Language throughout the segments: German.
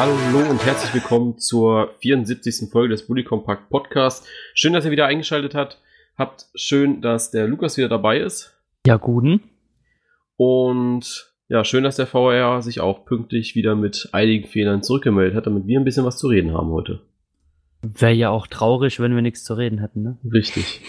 Hallo und herzlich willkommen zur 74. Folge des Bully Compact Podcast. Schön, dass ihr wieder eingeschaltet habt. Habt schön, dass der Lukas wieder dabei ist. Ja, guten. Und ja, schön, dass der VR sich auch pünktlich wieder mit einigen Fehlern zurückgemeldet hat, damit wir ein bisschen was zu reden haben heute. Wäre ja auch traurig, wenn wir nichts zu reden hätten, ne? Richtig.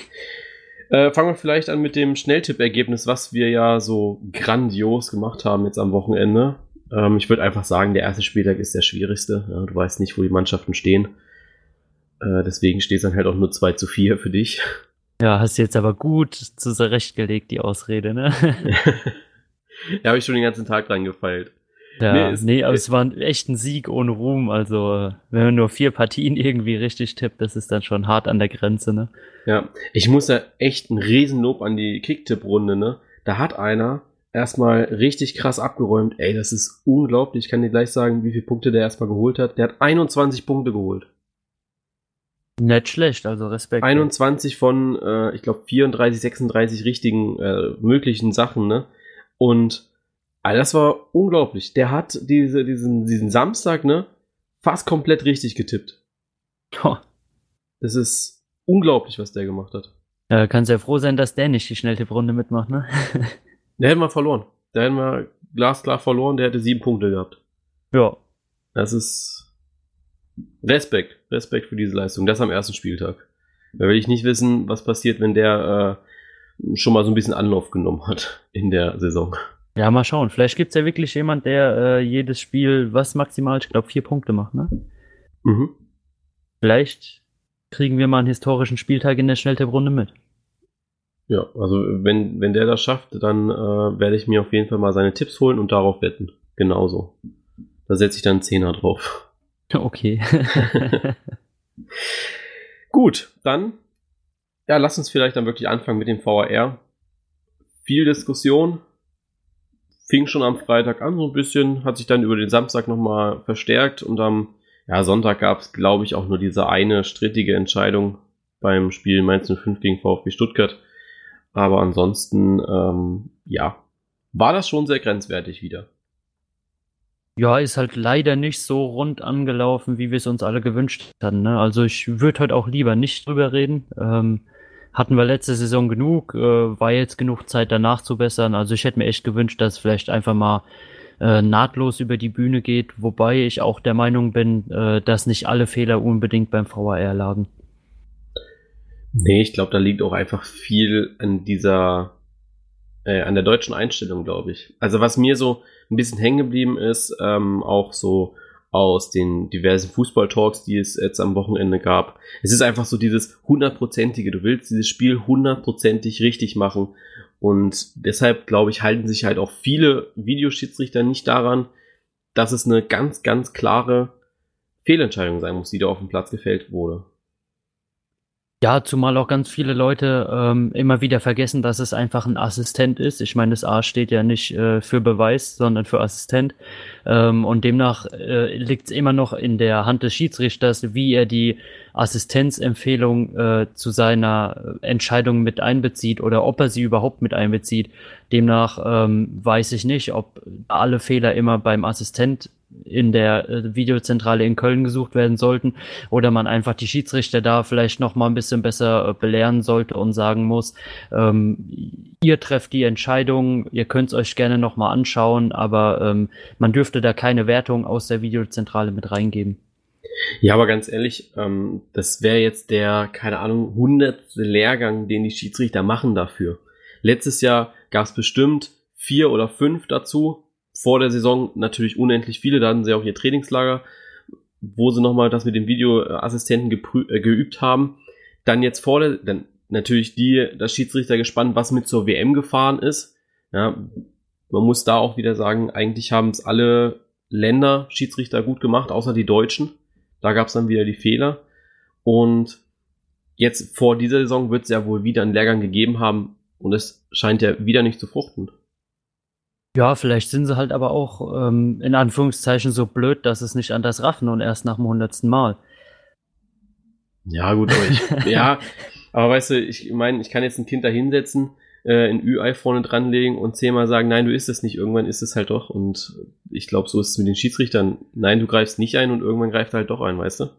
Äh, fangen wir vielleicht an mit dem Schnelltipp-Ergebnis, was wir ja so grandios gemacht haben jetzt am Wochenende. Ähm, ich würde einfach sagen, der erste Spieltag ist der schwierigste. Ja, du weißt nicht, wo die Mannschaften stehen. Äh, deswegen steht es dann halt auch nur 2 zu 4 für dich. Ja, hast du jetzt aber gut zurechtgelegt, die Ausrede, ne? ja, habe ich schon den ganzen Tag reingefeilt. Ja, nee, ist, nee aber es war echt ein Sieg ohne Ruhm. Also, wenn man nur vier Partien irgendwie richtig tippt, das ist dann schon hart an der Grenze, ne? Ja, ich muss da echt ein Riesenlob an die Kicktipp-Runde, ne? Da hat einer erstmal richtig krass abgeräumt. Ey, das ist unglaublich. Ich kann dir gleich sagen, wie viele Punkte der erstmal geholt hat. Der hat 21 Punkte geholt. Nicht schlecht, also Respekt. 21 von, äh, ich glaube, 34, 36 richtigen äh, möglichen Sachen, ne? Und also das war unglaublich. Der hat diese, diesen, diesen Samstag, ne, fast komplett richtig getippt. Oh. Das ist unglaublich, was der gemacht hat. Ja, kannst ja froh sein, dass der nicht die Schnelltipprunde mitmacht, ne? der hätten wir verloren. Der hätten wir glasklar verloren, der hätte sieben Punkte gehabt. Ja. Das ist Respekt, Respekt für diese Leistung. Das am ersten Spieltag. Da will ich nicht wissen, was passiert, wenn der äh, schon mal so ein bisschen Anlauf genommen hat in der Saison. Ja, mal schauen. Vielleicht gibt es ja wirklich jemand, der äh, jedes Spiel, was maximal, ich glaube, vier Punkte macht, ne? Mhm. Vielleicht kriegen wir mal einen historischen Spieltag in der Schnelltipprunde mit. Ja, also wenn, wenn der das schafft, dann äh, werde ich mir auf jeden Fall mal seine Tipps holen und darauf wetten. Genauso. Da setze ich dann einen Zehner drauf. Okay. Gut, dann ja, lass uns vielleicht dann wirklich anfangen mit dem VAR. Viel Diskussion. Fing schon am Freitag an, so ein bisschen, hat sich dann über den Samstag nochmal verstärkt und am ja, Sonntag gab es, glaube ich, auch nur diese eine strittige Entscheidung beim Spiel Mainz 05 gegen VfB Stuttgart. Aber ansonsten, ähm, ja, war das schon sehr grenzwertig wieder. Ja, ist halt leider nicht so rund angelaufen, wie wir es uns alle gewünscht hatten. Ne? Also ich würde heute auch lieber nicht drüber reden. Ähm, hatten wir letzte Saison genug, äh, war jetzt genug Zeit danach zu bessern. Also ich hätte mir echt gewünscht, dass vielleicht einfach mal äh, nahtlos über die Bühne geht, wobei ich auch der Meinung bin, äh, dass nicht alle Fehler unbedingt beim VAR lagen. Nee, ich glaube, da liegt auch einfach viel an dieser äh, an der deutschen Einstellung, glaube ich. Also was mir so ein bisschen hängen geblieben ist, ähm, auch so aus den diversen Fußballtalks, die es jetzt am Wochenende gab. Es ist einfach so dieses hundertprozentige. Du willst dieses Spiel hundertprozentig richtig machen. Und deshalb, glaube ich, halten sich halt auch viele Videoschiedsrichter nicht daran, dass es eine ganz, ganz klare Fehlentscheidung sein muss, die da auf dem Platz gefällt wurde. Ja, zumal auch ganz viele Leute ähm, immer wieder vergessen, dass es einfach ein Assistent ist. Ich meine, das A steht ja nicht äh, für Beweis, sondern für Assistent. Ähm, und demnach äh, liegt es immer noch in der Hand des Schiedsrichters, wie er die Assistenzempfehlung äh, zu seiner Entscheidung mit einbezieht oder ob er sie überhaupt mit einbezieht. Demnach ähm, weiß ich nicht, ob alle Fehler immer beim Assistent in der äh, Videozentrale in Köln gesucht werden sollten oder man einfach die Schiedsrichter da vielleicht noch mal ein bisschen besser äh, belehren sollte und sagen muss, ähm, ihr trefft die Entscheidung, ihr könnt es euch gerne noch mal anschauen, aber ähm, man dürfte da keine Wertung aus der Videozentrale mit reingeben. Ja, aber ganz ehrlich, ähm, das wäre jetzt der, keine Ahnung, hundertste Lehrgang, den die Schiedsrichter machen dafür. Letztes Jahr gab es bestimmt vier oder fünf dazu, vor der Saison natürlich unendlich viele, da hatten sie auch ihr Trainingslager, wo sie nochmal das mit dem Videoassistenten äh, geübt haben. Dann jetzt vor der, dann natürlich die, das Schiedsrichter gespannt, was mit zur WM gefahren ist. Ja, man muss da auch wieder sagen, eigentlich haben es alle Länder Schiedsrichter gut gemacht, außer die Deutschen. Da gab es dann wieder die Fehler. Und jetzt vor dieser Saison wird es ja wohl wieder einen Lehrgang gegeben haben und es scheint ja wieder nicht zu fruchten. Ja, vielleicht sind sie halt aber auch ähm, in Anführungszeichen so blöd, dass es nicht anders raffen und erst nach dem hundertsten Mal. Ja, gut, aber ich, ja, aber weißt du, ich meine, ich kann jetzt ein Kind da hinsetzen äh, ein Ü-Ei vorne dranlegen und zehnmal sagen, nein, du isst es nicht, irgendwann ist es halt doch. Und ich glaube, so ist es mit den Schiedsrichtern. Nein, du greifst nicht ein und irgendwann greift er halt doch ein, weißt du?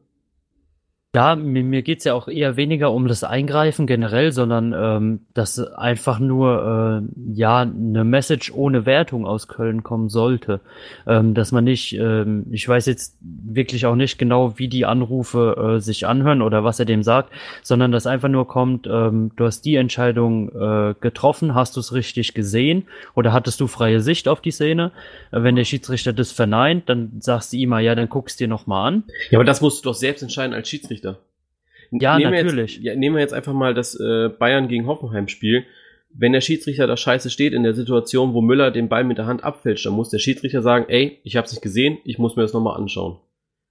Ja, mir, mir geht's ja auch eher weniger um das Eingreifen generell, sondern ähm, dass einfach nur äh, ja eine Message ohne Wertung aus Köln kommen sollte. Ähm, dass man nicht, ähm, ich weiß jetzt wirklich auch nicht genau, wie die Anrufe äh, sich anhören oder was er dem sagt, sondern dass einfach nur kommt, ähm, du hast die Entscheidung äh, getroffen, hast du es richtig gesehen oder hattest du freie Sicht auf die Szene? Äh, wenn der Schiedsrichter das verneint, dann sagst du ihm mal, ja, dann guckst dir nochmal an. Ja, aber das musst du doch selbst entscheiden als Schiedsrichter. Ja, nehmen natürlich. Wir jetzt, ja, nehmen wir jetzt einfach mal das äh, Bayern gegen Hoffenheim Spiel. Wenn der Schiedsrichter da scheiße steht in der Situation, wo Müller den Ball mit der Hand abfälscht, dann muss der Schiedsrichter sagen, ey, ich hab's nicht gesehen, ich muss mir das nochmal anschauen.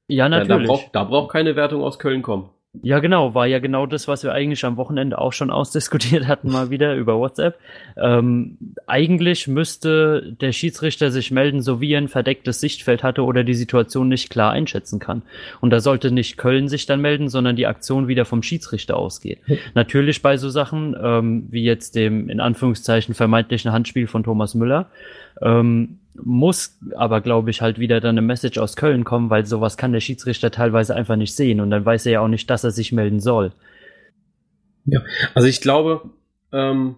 Ja, natürlich. Ja, da, braucht, da braucht keine Wertung aus Köln kommen. Ja, genau, war ja genau das, was wir eigentlich am Wochenende auch schon ausdiskutiert hatten, mal wieder über WhatsApp. Ähm, eigentlich müsste der Schiedsrichter sich melden, so wie er ein verdecktes Sichtfeld hatte oder die Situation nicht klar einschätzen kann. Und da sollte nicht Köln sich dann melden, sondern die Aktion wieder vom Schiedsrichter ausgeht. Natürlich bei so Sachen, ähm, wie jetzt dem in Anführungszeichen vermeintlichen Handspiel von Thomas Müller, ähm, muss aber, glaube ich, halt wieder dann eine Message aus Köln kommen, weil sowas kann der Schiedsrichter teilweise einfach nicht sehen und dann weiß er ja auch nicht, dass er sich melden soll. Ja, also ich glaube, ähm,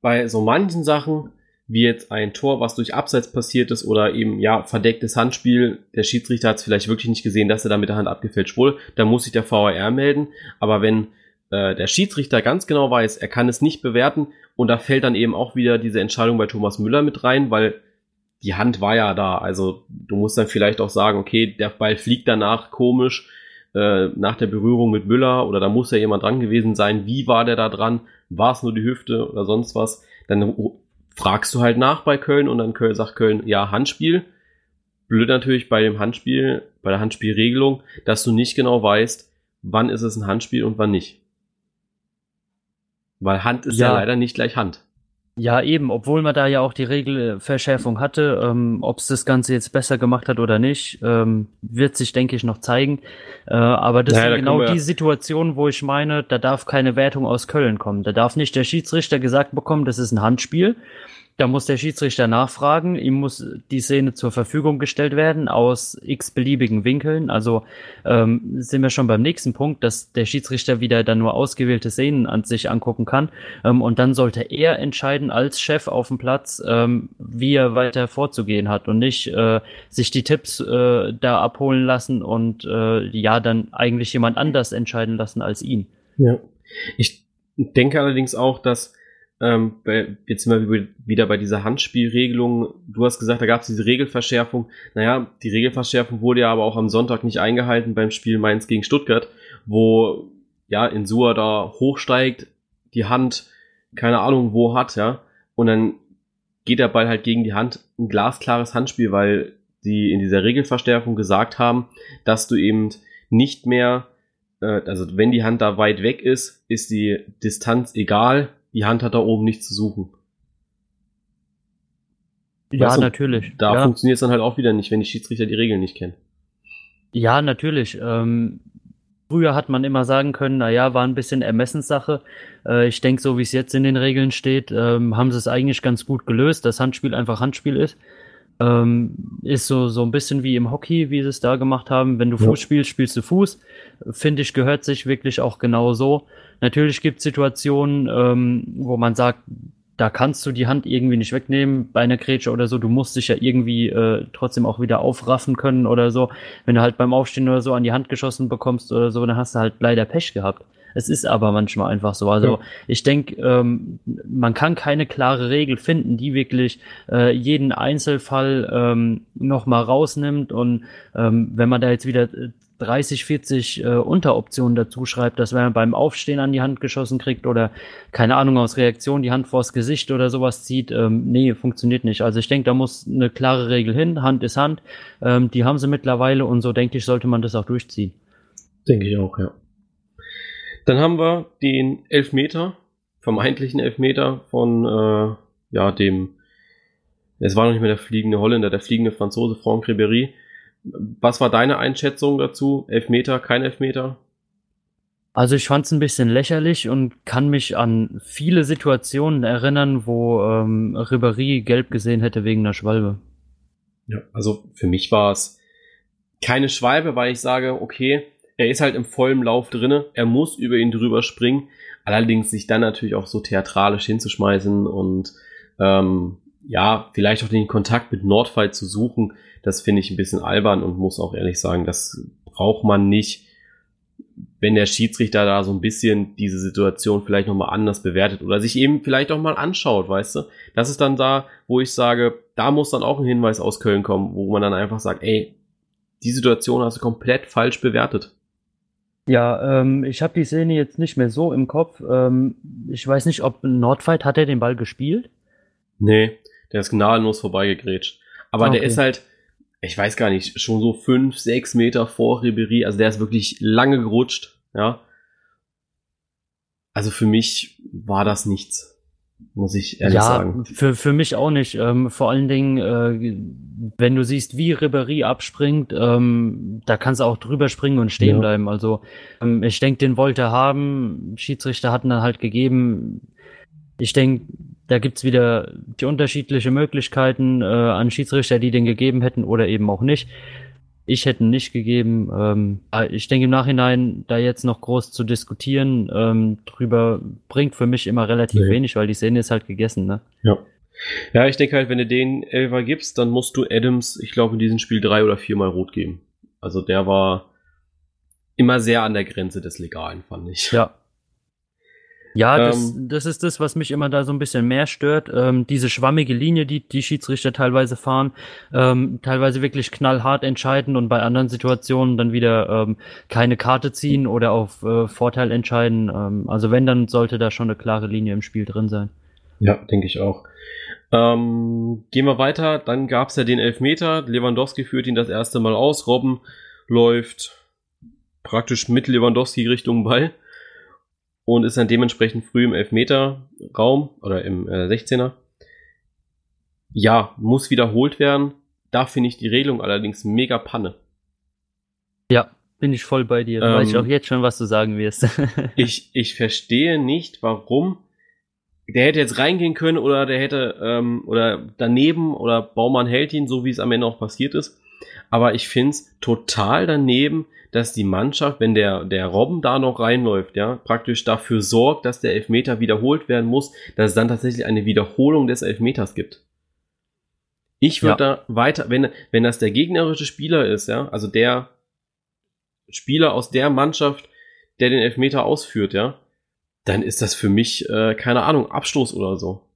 bei so manchen Sachen, wie jetzt ein Tor, was durch Abseits passiert ist oder eben, ja, verdecktes Handspiel, der Schiedsrichter hat es vielleicht wirklich nicht gesehen, dass er da mit der Hand abgefälscht wurde, dann muss sich der VAR melden, aber wenn äh, der Schiedsrichter ganz genau weiß, er kann es nicht bewerten und da fällt dann eben auch wieder diese Entscheidung bei Thomas Müller mit rein, weil die Hand war ja da. Also du musst dann vielleicht auch sagen, okay, der Ball fliegt danach komisch äh, nach der Berührung mit Müller oder da muss ja jemand dran gewesen sein. Wie war der da dran? War es nur die Hüfte oder sonst was? Dann fragst du halt nach bei Köln und dann Köln, sagt Köln, ja, Handspiel. Blöd natürlich bei dem Handspiel, bei der Handspielregelung, dass du nicht genau weißt, wann ist es ein Handspiel und wann nicht. Weil Hand ist ja, ja leider nicht gleich Hand. Ja, eben, obwohl man da ja auch die Regelverschärfung hatte, ähm, ob es das Ganze jetzt besser gemacht hat oder nicht, ähm, wird sich, denke ich, noch zeigen. Äh, aber das naja, sind genau die Situationen, wo ich meine, da darf keine Wertung aus Köln kommen. Da darf nicht der Schiedsrichter gesagt bekommen, das ist ein Handspiel. Da muss der Schiedsrichter nachfragen, ihm muss die Szene zur Verfügung gestellt werden aus x beliebigen Winkeln. Also ähm, sind wir schon beim nächsten Punkt, dass der Schiedsrichter wieder dann nur ausgewählte Szenen an sich angucken kann. Ähm, und dann sollte er entscheiden als Chef auf dem Platz, ähm, wie er weiter vorzugehen hat und nicht äh, sich die Tipps äh, da abholen lassen und äh, ja dann eigentlich jemand anders entscheiden lassen als ihn. Ja. Ich denke allerdings auch, dass ähm, jetzt sind wir wieder bei dieser Handspielregelung. Du hast gesagt, da gab es diese Regelverschärfung. Naja, die Regelverschärfung wurde ja aber auch am Sonntag nicht eingehalten beim Spiel Mainz gegen Stuttgart, wo ja Insua da hochsteigt, die Hand, keine Ahnung wo hat, ja, und dann geht der Ball halt gegen die Hand. Ein glasklares Handspiel, weil die in dieser Regelverstärkung gesagt haben, dass du eben nicht mehr, äh, also wenn die Hand da weit weg ist, ist die Distanz egal, die Hand hat da oben nichts zu suchen. Ja, weißt du, natürlich. Da ja. funktioniert es dann halt auch wieder nicht, wenn die Schiedsrichter die Regeln nicht kennen. Ja, natürlich. Ähm, früher hat man immer sagen können, na ja, war ein bisschen Ermessenssache. Äh, ich denke, so wie es jetzt in den Regeln steht, ähm, haben sie es eigentlich ganz gut gelöst, dass Handspiel einfach Handspiel ist. Ähm, ist so, so ein bisschen wie im Hockey, wie sie es da gemacht haben. Wenn du ja. Fuß spielst, spielst du Fuß. Finde ich, gehört sich wirklich auch genau so. Natürlich gibt es Situationen, ähm, wo man sagt, da kannst du die Hand irgendwie nicht wegnehmen bei einer Grätsche oder so. Du musst dich ja irgendwie äh, trotzdem auch wieder aufraffen können oder so. Wenn du halt beim Aufstehen oder so an die Hand geschossen bekommst oder so, dann hast du halt leider Pech gehabt. Es ist aber manchmal einfach so. Also ja. ich denke, ähm, man kann keine klare Regel finden, die wirklich äh, jeden Einzelfall ähm, nochmal rausnimmt. Und ähm, wenn man da jetzt wieder 30, 40 äh, Unteroptionen dazu schreibt, dass wenn man beim Aufstehen an die Hand geschossen kriegt oder keine Ahnung aus Reaktion die Hand vors Gesicht oder sowas zieht, ähm, nee, funktioniert nicht. Also ich denke, da muss eine klare Regel hin, Hand ist Hand, ähm, die haben sie mittlerweile und so denke ich, sollte man das auch durchziehen. Denke ich auch, ja. Dann haben wir den Elfmeter, vermeintlichen Elfmeter von äh, ja dem, es war noch nicht mehr der fliegende Holländer, der fliegende Franzose Franck Ribéry was war deine Einschätzung dazu? Elfmeter, kein Elfmeter? Also ich fand es ein bisschen lächerlich und kann mich an viele Situationen erinnern, wo ähm, Ribéry gelb gesehen hätte wegen einer Schwalbe. Ja, also für mich war es keine Schwalbe, weil ich sage, okay, er ist halt im vollen Lauf drinne, er muss über ihn drüber springen, allerdings sich dann natürlich auch so theatralisch hinzuschmeißen und ähm, ja, vielleicht auch den Kontakt mit Nordfight zu suchen, das finde ich ein bisschen albern und muss auch ehrlich sagen, das braucht man nicht wenn der Schiedsrichter da so ein bisschen diese Situation vielleicht nochmal anders bewertet oder sich eben vielleicht auch mal anschaut, weißt du? Das ist dann da, wo ich sage, da muss dann auch ein Hinweis aus Köln kommen, wo man dann einfach sagt, ey, die Situation hast du komplett falsch bewertet. Ja, ähm, ich habe die Szene jetzt nicht mehr so im Kopf. Ähm, ich weiß nicht, ob Nordfight hat er den Ball gespielt? Nee, der ist gnadenlos vorbeigegrätscht. Aber okay. der ist halt, ich weiß gar nicht, schon so fünf, sechs Meter vor Ribery. Also der ist wirklich lange gerutscht, ja. Also für mich war das nichts, muss ich ehrlich ja, sagen. Für, für mich auch nicht. Ähm, vor allen Dingen, äh, wenn du siehst, wie Ribery abspringt, ähm, da kannst du auch drüber springen und stehen ja. bleiben. Also ähm, ich denke, den wollte er haben. Schiedsrichter hatten dann halt gegeben. Ich denke, da gibt's wieder die unterschiedliche Möglichkeiten äh, an Schiedsrichter, die den gegeben hätten oder eben auch nicht. Ich hätte nicht gegeben. Ähm, ich denke im Nachhinein, da jetzt noch groß zu diskutieren, ähm, drüber bringt für mich immer relativ nee. wenig, weil die Szene ist halt gegessen, ne? Ja. Ja, ich denke halt, wenn du den Elfer gibst, dann musst du Adams, ich glaube, in diesem Spiel drei oder viermal rot geben. Also der war immer sehr an der Grenze des Legalen, fand ich. Ja, ja, das, ähm, das ist das, was mich immer da so ein bisschen mehr stört. Ähm, diese schwammige Linie, die die Schiedsrichter teilweise fahren, ähm, teilweise wirklich knallhart entscheiden und bei anderen Situationen dann wieder ähm, keine Karte ziehen oder auf äh, Vorteil entscheiden. Ähm, also wenn, dann sollte da schon eine klare Linie im Spiel drin sein. Ja, denke ich auch. Ähm, gehen wir weiter. Dann gab es ja den Elfmeter. Lewandowski führt ihn das erste Mal aus. Robben läuft praktisch mit Lewandowski Richtung Ball und ist dann dementsprechend früh im Elfmeter-Raum oder im äh, 16er. Ja, muss wiederholt werden. Da finde ich die Regelung allerdings mega Panne. Ja, bin ich voll bei dir. Ähm, Weiß ich auch jetzt schon, was du sagen wirst. ich, ich verstehe nicht, warum. Der hätte jetzt reingehen können oder der hätte, ähm, oder daneben oder Baumann hält ihn, so wie es am Ende auch passiert ist. Aber ich finde es total daneben, dass die Mannschaft, wenn der, der Robben da noch reinläuft, ja, praktisch dafür sorgt, dass der Elfmeter wiederholt werden muss, dass es dann tatsächlich eine Wiederholung des Elfmeters gibt. Ich würde ja. da weiter, wenn, wenn das der gegnerische Spieler ist, ja, also der Spieler aus der Mannschaft, der den Elfmeter ausführt, ja, dann ist das für mich, äh, keine Ahnung, Abstoß oder so.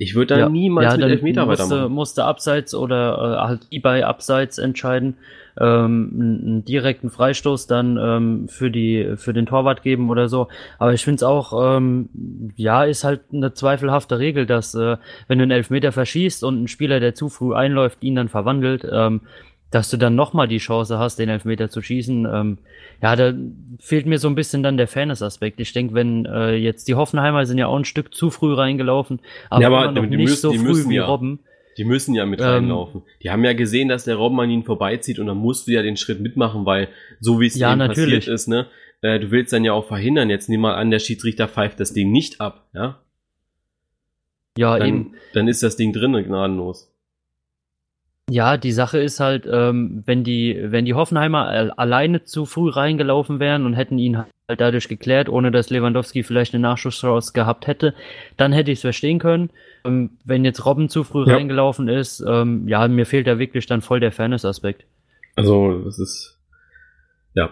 Ich würde da ja. niemals ja, mit Elfmeter musste, weitermachen. Musste abseits oder äh, halt bei abseits entscheiden, ähm, einen direkten Freistoß dann ähm, für die für den Torwart geben oder so. Aber ich finde es auch, ähm, ja, ist halt eine zweifelhafte Regel, dass äh, wenn du einen Elfmeter verschießt und ein Spieler, der zu früh einläuft, ihn dann verwandelt, ähm, dass du dann nochmal die Chance hast, den Elfmeter zu schießen. Ähm, ja, da fehlt mir so ein bisschen dann der Fairness-Aspekt. Ich denke, wenn äh, jetzt die Hoffenheimer sind ja auch ein Stück zu früh reingelaufen, aber, ja, aber noch nicht müssen, so früh wie ja, Robben. Die müssen ja mit ähm, reinlaufen. Die haben ja gesehen, dass der Robben an ihnen vorbeizieht und dann musst du ja den Schritt mitmachen, weil so wie es ja, passiert ist, ne, äh, du willst dann ja auch verhindern. Jetzt nimm mal an, der Schiedsrichter pfeift das Ding nicht ab, ja? Ja, dann, eben. Dann ist das Ding drinnen gnadenlos. Ja, die Sache ist halt, ähm, wenn die, wenn die Hoffenheimer alleine zu früh reingelaufen wären und hätten ihn halt dadurch geklärt, ohne dass Lewandowski vielleicht eine Nachschusschance gehabt hätte, dann hätte ich es verstehen können. Ähm, wenn jetzt Robben zu früh ja. reingelaufen ist, ähm, ja, mir fehlt da wirklich dann voll der Fairness-Aspekt. Also, das ist, ja,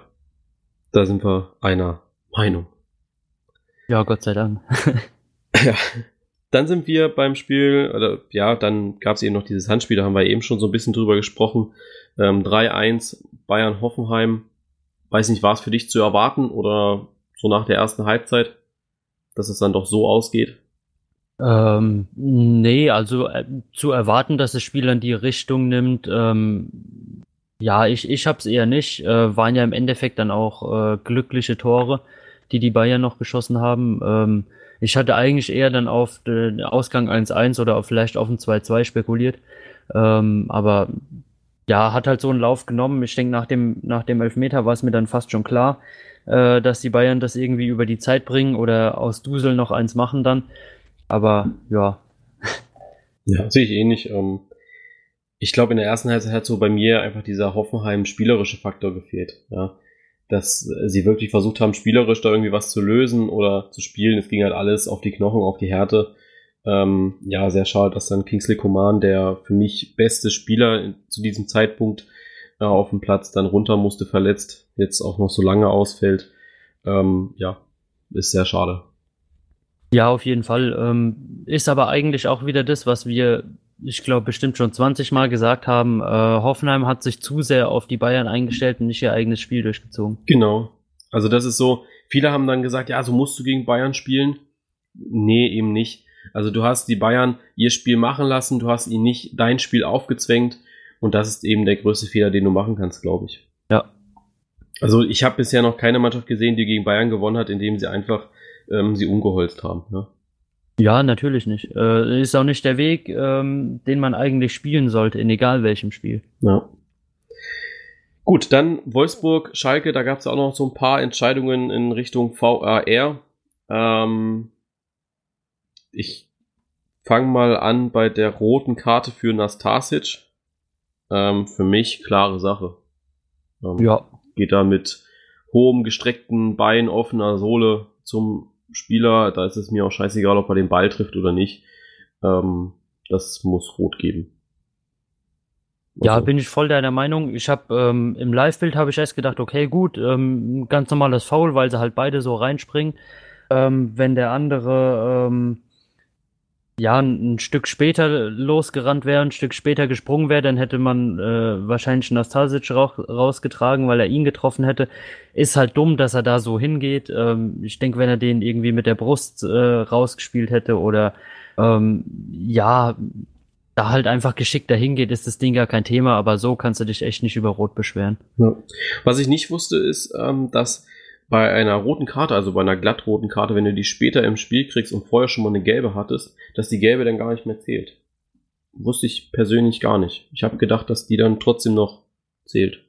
da sind wir einer Meinung. Ja, Gott sei Dank. ja, dann sind wir beim Spiel, oder ja, dann gab es eben noch dieses Handspiel, da haben wir eben schon so ein bisschen drüber gesprochen. Ähm, 3-1 Bayern-Hoffenheim. Weiß nicht, war es für dich zu erwarten oder so nach der ersten Halbzeit, dass es dann doch so ausgeht? Ähm, nee, also äh, zu erwarten, dass das Spiel dann die Richtung nimmt, ähm, ja, ich, ich hab's eher nicht. Äh, waren ja im Endeffekt dann auch äh, glückliche Tore, die die Bayern noch geschossen haben. Ähm, ich hatte eigentlich eher dann auf den Ausgang 1-1 oder vielleicht auf ein 2-2 spekuliert. Ähm, aber ja, hat halt so einen Lauf genommen. Ich denke, nach dem, nach dem Elfmeter war es mir dann fast schon klar. äh, dass die Bayern das irgendwie über die Zeit bringen oder aus Dusel noch eins machen dann. Aber ja. Ja, sehe ich ähnlich. Ähm, ich glaube, in der ersten Halbzeit hat so bei mir einfach dieser Hoffenheim spielerische Faktor gefehlt. Ja, dass sie wirklich versucht haben, spielerisch da irgendwie was zu lösen oder zu spielen. Es ging halt alles auf die Knochen, auf die Härte. Ähm, ja, sehr schade, dass dann Kingsley Coman, der für mich beste Spieler zu diesem Zeitpunkt äh, auf dem Platz, dann runter musste, verletzt, jetzt auch noch so lange ausfällt. Ähm, ja, ist sehr schade. Ja, auf jeden Fall. Ähm, ist aber eigentlich auch wieder das, was wir ich glaube, bestimmt schon 20 Mal gesagt haben, äh, Hoffenheim hat sich zu sehr auf die Bayern eingestellt und nicht ihr eigenes Spiel durchgezogen. Genau. Also das ist so, viele haben dann gesagt, ja, so musst du gegen Bayern spielen. Nee, eben nicht. Also du hast die Bayern ihr Spiel machen lassen, du hast ihnen nicht dein Spiel aufgezwängt und das ist eben der größte Fehler, den du machen kannst, glaube ich. Ja. Also ich habe bisher noch keine Mannschaft gesehen, die gegen Bayern gewonnen hat, indem sie einfach ähm, sie umgeholzt haben. Ne? Ja, natürlich nicht. Äh, ist auch nicht der Weg, ähm, den man eigentlich spielen sollte, in egal welchem Spiel. Ja. Gut, dann Wolfsburg, Schalke, da gab es auch noch so ein paar Entscheidungen in Richtung VAR. Ähm, ich fange mal an bei der roten Karte für Nastasic. Ähm, für mich klare Sache. Ähm, ja. Geht da mit hohem gestreckten Bein, offener Sohle zum Spieler, da ist es mir auch scheißegal, ob er den Ball trifft oder nicht. Ähm, das muss rot geben. Also. Ja, bin ich voll deiner Meinung. Ich habe ähm, im Live-Bild habe ich erst gedacht, okay, gut, ähm, ganz normales Foul, weil sie halt beide so reinspringen. Ähm, wenn der andere ähm, ja, ein Stück später losgerannt wäre, ein Stück später gesprungen wäre, dann hätte man äh, wahrscheinlich Nastasic ra rausgetragen, weil er ihn getroffen hätte. Ist halt dumm, dass er da so hingeht. Ähm, ich denke, wenn er den irgendwie mit der Brust äh, rausgespielt hätte oder ähm, ja, da halt einfach geschickt dahin geht, ist das Ding gar kein Thema, aber so kannst du dich echt nicht über Rot beschweren. Ja. Was ich nicht wusste, ist, ähm, dass bei einer roten Karte, also bei einer glattroten Karte, wenn du die später im Spiel kriegst und vorher schon mal eine gelbe hattest, dass die gelbe dann gar nicht mehr zählt. Wusste ich persönlich gar nicht. Ich habe gedacht, dass die dann trotzdem noch zählt.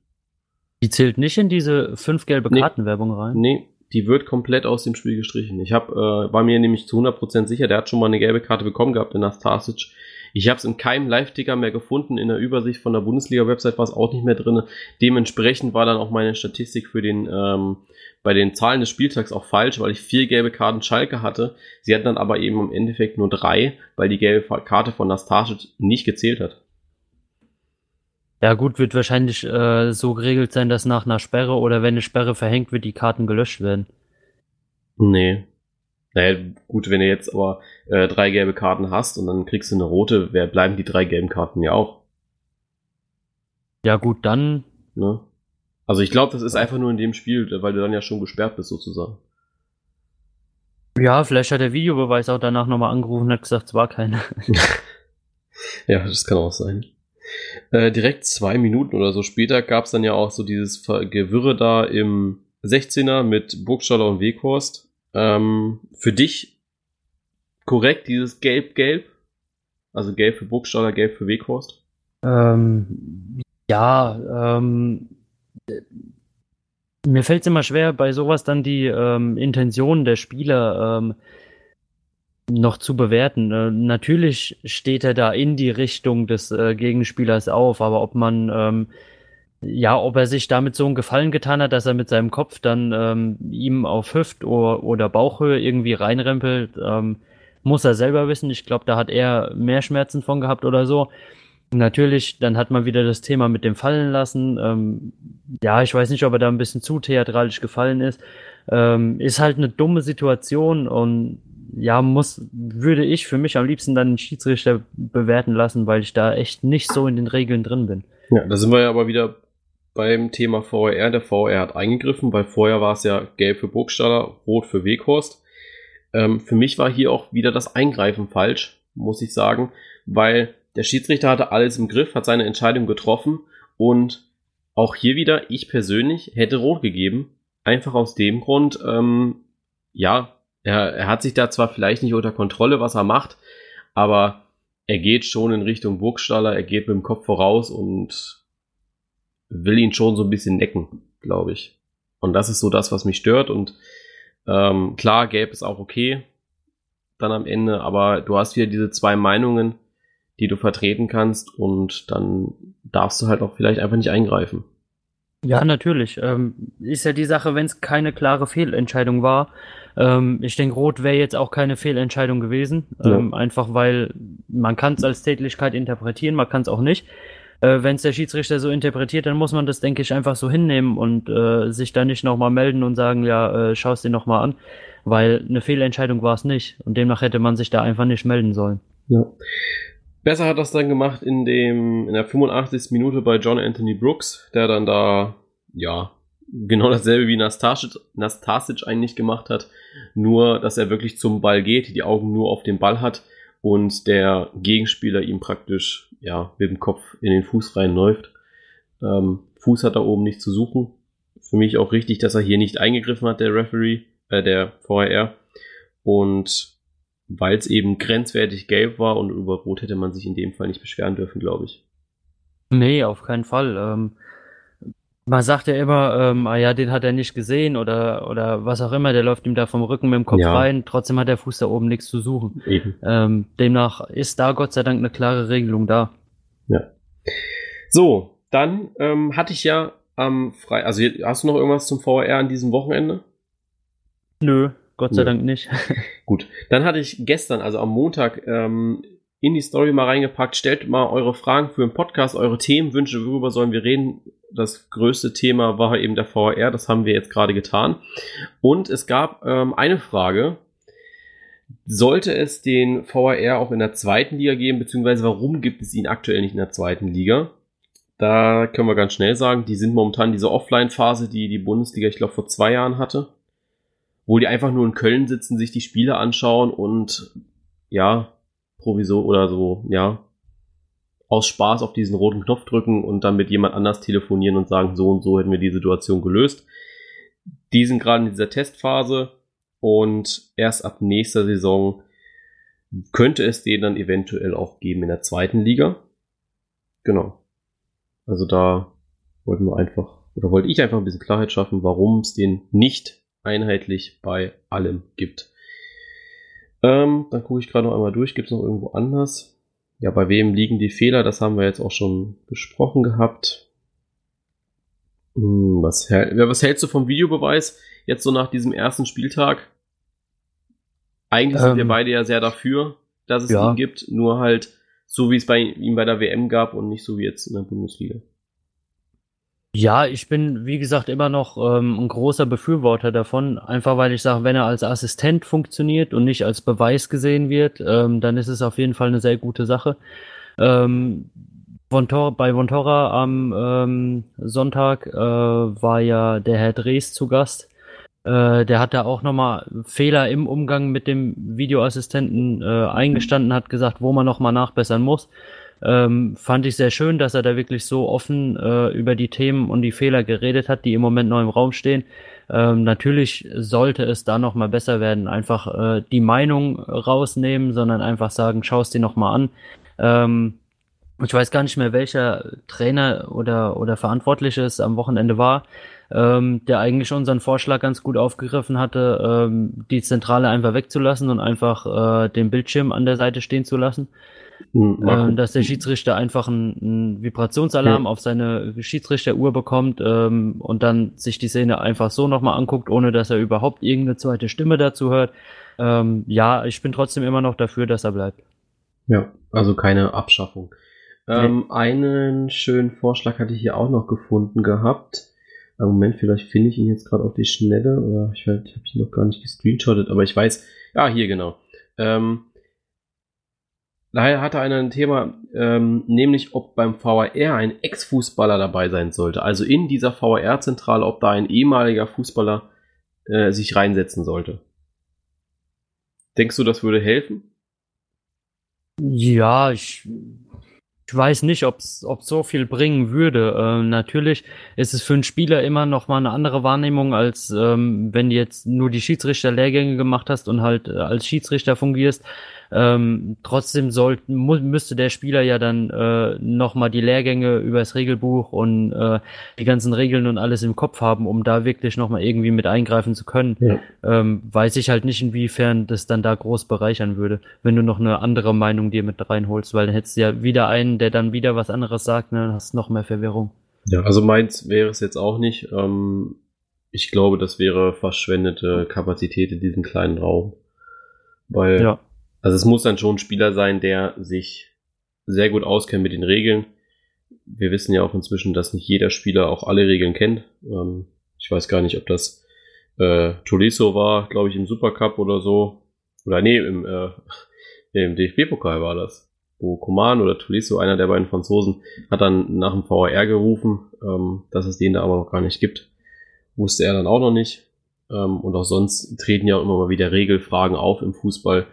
Die zählt nicht in diese fünf gelbe Kartenwerbung rein? Nee, die wird komplett aus dem Spiel gestrichen. Ich hab, äh, war mir nämlich zu 100% sicher, der hat schon mal eine gelbe Karte bekommen gehabt in Nastasic. Ich habe es in keinem Live-Ticker mehr gefunden. In der Übersicht von der Bundesliga-Website war es auch nicht mehr drin. Dementsprechend war dann auch meine Statistik für den ähm, bei den Zahlen des Spieltags auch falsch, weil ich vier gelbe Karten Schalke hatte. Sie hatten dann aber eben im Endeffekt nur drei, weil die gelbe Karte von Nastasic nicht gezählt hat. Ja gut, wird wahrscheinlich äh, so geregelt sein, dass nach einer Sperre oder wenn eine Sperre verhängt wird, die Karten gelöscht werden. Nee, naja, gut, wenn du jetzt aber äh, drei gelbe Karten hast und dann kriegst du eine rote, wer bleiben die drei gelben Karten ja auch. Ja, gut, dann. Ne? Also ich glaube, das ist einfach nur in dem Spiel, weil du dann ja schon gesperrt bist, sozusagen. Ja, vielleicht hat der Videobeweis auch danach nochmal angerufen und hat gesagt, es war keiner. ja, das kann auch sein. Äh, direkt zwei Minuten oder so später gab es dann ja auch so dieses Gewirre da im 16er mit Burgstaller und Weghorst. Ähm, für dich korrekt dieses Gelb-Gelb? Also Gelb für Burgstaller, Gelb für Weghorst? Ähm, ja, ähm, mir fällt es immer schwer, bei sowas dann die ähm, Intentionen der Spieler ähm, noch zu bewerten. Äh, natürlich steht er da in die Richtung des äh, Gegenspielers auf, aber ob man ähm, ja, ob er sich damit so einen Gefallen getan hat, dass er mit seinem Kopf dann ähm, ihm auf Hüft- oder, oder Bauchhöhe irgendwie reinrempelt, ähm, muss er selber wissen. Ich glaube, da hat er mehr Schmerzen von gehabt oder so. Natürlich, dann hat man wieder das Thema mit dem Fallen lassen. Ähm, ja, ich weiß nicht, ob er da ein bisschen zu theatralisch gefallen ist. Ähm, ist halt eine dumme Situation und ja, muss, würde ich für mich am liebsten dann den Schiedsrichter bewerten lassen, weil ich da echt nicht so in den Regeln drin bin. Ja, da sind wir ja aber wieder beim Thema VR. Der VR hat eingegriffen, weil vorher war es ja gelb für Burgstaller, rot für Weghorst. Ähm, für mich war hier auch wieder das Eingreifen falsch, muss ich sagen, weil der Schiedsrichter hatte alles im Griff, hat seine Entscheidung getroffen und auch hier wieder, ich persönlich hätte rot gegeben. Einfach aus dem Grund, ähm, ja, er, er hat sich da zwar vielleicht nicht unter Kontrolle, was er macht, aber er geht schon in Richtung Burgstaller, er geht mit dem Kopf voraus und will ihn schon so ein bisschen necken, glaube ich. Und das ist so das, was mich stört. Und ähm, klar, Gelb ist auch okay dann am Ende, aber du hast wieder diese zwei Meinungen, die du vertreten kannst und dann darfst du halt auch vielleicht einfach nicht eingreifen. Ja, natürlich. Ähm, ist ja die Sache, wenn es keine klare Fehlentscheidung war. Ähm, ich denke, Rot wäre jetzt auch keine Fehlentscheidung gewesen. Ja. Ähm, einfach weil man kann es als Tätlichkeit interpretieren, man kann es auch nicht. Äh, wenn es der Schiedsrichter so interpretiert, dann muss man das, denke ich, einfach so hinnehmen und äh, sich da nicht nochmal melden und sagen, ja, äh, schau es dir nochmal an. Weil eine Fehlentscheidung war es nicht. Und demnach hätte man sich da einfach nicht melden sollen. Ja. Besser hat das dann gemacht in dem, in der 85. Minute bei John Anthony Brooks, der dann da, ja, genau dasselbe wie Nastasic, Nastasic eigentlich gemacht hat, nur, dass er wirklich zum Ball geht, die Augen nur auf den Ball hat und der Gegenspieler ihm praktisch, ja, mit dem Kopf in den Fuß reinläuft. Ähm, Fuß hat da oben nicht zu suchen. Für mich auch richtig, dass er hier nicht eingegriffen hat, der Referee, äh, der VRR. Und weil es eben grenzwertig gelb war und über Rot hätte man sich in dem Fall nicht beschweren dürfen, glaube ich. Nee, auf keinen Fall. Ähm, man sagt ja immer, ähm, ah ja, den hat er nicht gesehen oder, oder was auch immer, der läuft ihm da vom Rücken mit dem Kopf ja. rein, trotzdem hat der Fuß da oben nichts zu suchen. Eben. Ähm, demnach ist da Gott sei Dank eine klare Regelung da. Ja. So, dann ähm, hatte ich ja am Frei, also hast du noch irgendwas zum VR an diesem Wochenende? Nö, Gott sei. Dank nicht. Gut, dann hatte ich gestern, also am Montag, ähm, in die Story mal reingepackt. Stellt mal eure Fragen für den Podcast, eure Themenwünsche, worüber sollen wir reden. Das größte Thema war eben der VR, das haben wir jetzt gerade getan. Und es gab ähm, eine Frage. Sollte es den VR auch in der zweiten Liga geben, beziehungsweise warum gibt es ihn aktuell nicht in der zweiten Liga? Da können wir ganz schnell sagen, die sind momentan diese Offline-Phase, die die Bundesliga, ich glaube, vor zwei Jahren hatte wo die einfach nur in Köln sitzen, sich die Spiele anschauen und ja, Provisor oder so, ja, aus Spaß auf diesen roten Knopf drücken und dann mit jemand anders telefonieren und sagen, so und so hätten wir die Situation gelöst. Die sind gerade in dieser Testphase und erst ab nächster Saison könnte es den dann eventuell auch geben in der zweiten Liga. Genau. Also da wollten wir einfach, oder wollte ich einfach ein bisschen Klarheit schaffen, warum es den nicht einheitlich bei allem gibt. Ähm, dann gucke ich gerade noch einmal durch. Gibt es noch irgendwo anders? Ja, bei wem liegen die Fehler? Das haben wir jetzt auch schon besprochen gehabt. Hm, was, was hältst du vom Videobeweis jetzt so nach diesem ersten Spieltag? Eigentlich ähm, sind wir ähm, beide ja sehr dafür, dass es ja. ihn gibt, nur halt so wie es bei ihm bei der WM gab und nicht so wie jetzt in der Bundesliga. Ja, ich bin, wie gesagt, immer noch ähm, ein großer Befürworter davon, einfach weil ich sage, wenn er als Assistent funktioniert und nicht als Beweis gesehen wird, ähm, dann ist es auf jeden Fall eine sehr gute Sache. Ähm, Vontor bei Vontora am ähm, Sonntag äh, war ja der Herr Drees zu Gast. Äh, der hat da auch nochmal Fehler im Umgang mit dem Videoassistenten äh, eingestanden, hat gesagt, wo man nochmal nachbessern muss. Ähm, fand ich sehr schön, dass er da wirklich so offen äh, über die Themen und die Fehler geredet hat, die im Moment noch im Raum stehen. Ähm, natürlich sollte es da noch mal besser werden. Einfach äh, die Meinung rausnehmen, sondern einfach sagen, schau es dir noch mal an. Ähm, ich weiß gar nicht mehr, welcher Trainer oder, oder Verantwortliche es am Wochenende war, ähm, der eigentlich unseren Vorschlag ganz gut aufgegriffen hatte, ähm, die Zentrale einfach wegzulassen und einfach äh, den Bildschirm an der Seite stehen zu lassen. Äh, dass der Schiedsrichter einfach einen, Vibrationsalarm ja. auf seine Schiedsrichteruhr bekommt ähm, und dann sich die Szene einfach so nochmal anguckt, ohne dass er überhaupt irgendeine zweite Stimme dazu hört. Ähm, ja, ich bin trotzdem immer noch dafür, dass er bleibt. Ja, also keine Abschaffung. Ähm, nee. Einen schönen Vorschlag hatte ich hier auch noch gefunden gehabt. Moment, vielleicht finde ich ihn jetzt gerade auf die Schnelle oder ich, ich habe ihn noch gar nicht gescreenshottet, aber ich weiß, ja, hier genau. Ähm, Daher hatte einer ein Thema, ähm, nämlich ob beim VAR ein Ex-Fußballer dabei sein sollte. Also in dieser VAR-Zentrale, ob da ein ehemaliger Fußballer äh, sich reinsetzen sollte. Denkst du, das würde helfen? Ja, ich ich weiß nicht, ob es so viel bringen würde. Äh, natürlich ist es für einen Spieler immer noch mal eine andere Wahrnehmung, als ähm, wenn du jetzt nur die Schiedsrichterlehrgänge gemacht hast und halt äh, als Schiedsrichter fungierst. Ähm, trotzdem sollte, müsste der Spieler ja dann äh, nochmal die Lehrgänge über das Regelbuch und äh, die ganzen Regeln und alles im Kopf haben, um da wirklich nochmal irgendwie mit eingreifen zu können. Ja. Ähm, weiß ich halt nicht, inwiefern das dann da groß bereichern würde, wenn du noch eine andere Meinung dir mit reinholst, weil dann hättest du ja wieder einen, der dann wieder was anderes sagt, ne, dann hast du noch mehr Verwirrung. Ja, also meins wäre es jetzt auch nicht. Ähm, ich glaube, das wäre verschwendete Kapazität in diesem kleinen Raum. Weil ja. Also es muss dann schon ein Spieler sein, der sich sehr gut auskennt mit den Regeln. Wir wissen ja auch inzwischen, dass nicht jeder Spieler auch alle Regeln kennt. Ähm, ich weiß gar nicht, ob das äh, Tolisso war, glaube ich, im Supercup oder so. Oder nee, im, äh, im DFB-Pokal war das. Wo Coman oder Tolisso, einer der beiden Franzosen, hat dann nach dem VAR gerufen, ähm, dass es den da aber noch gar nicht gibt. Wusste er dann auch noch nicht. Ähm, und auch sonst treten ja immer mal wieder Regelfragen auf im Fußball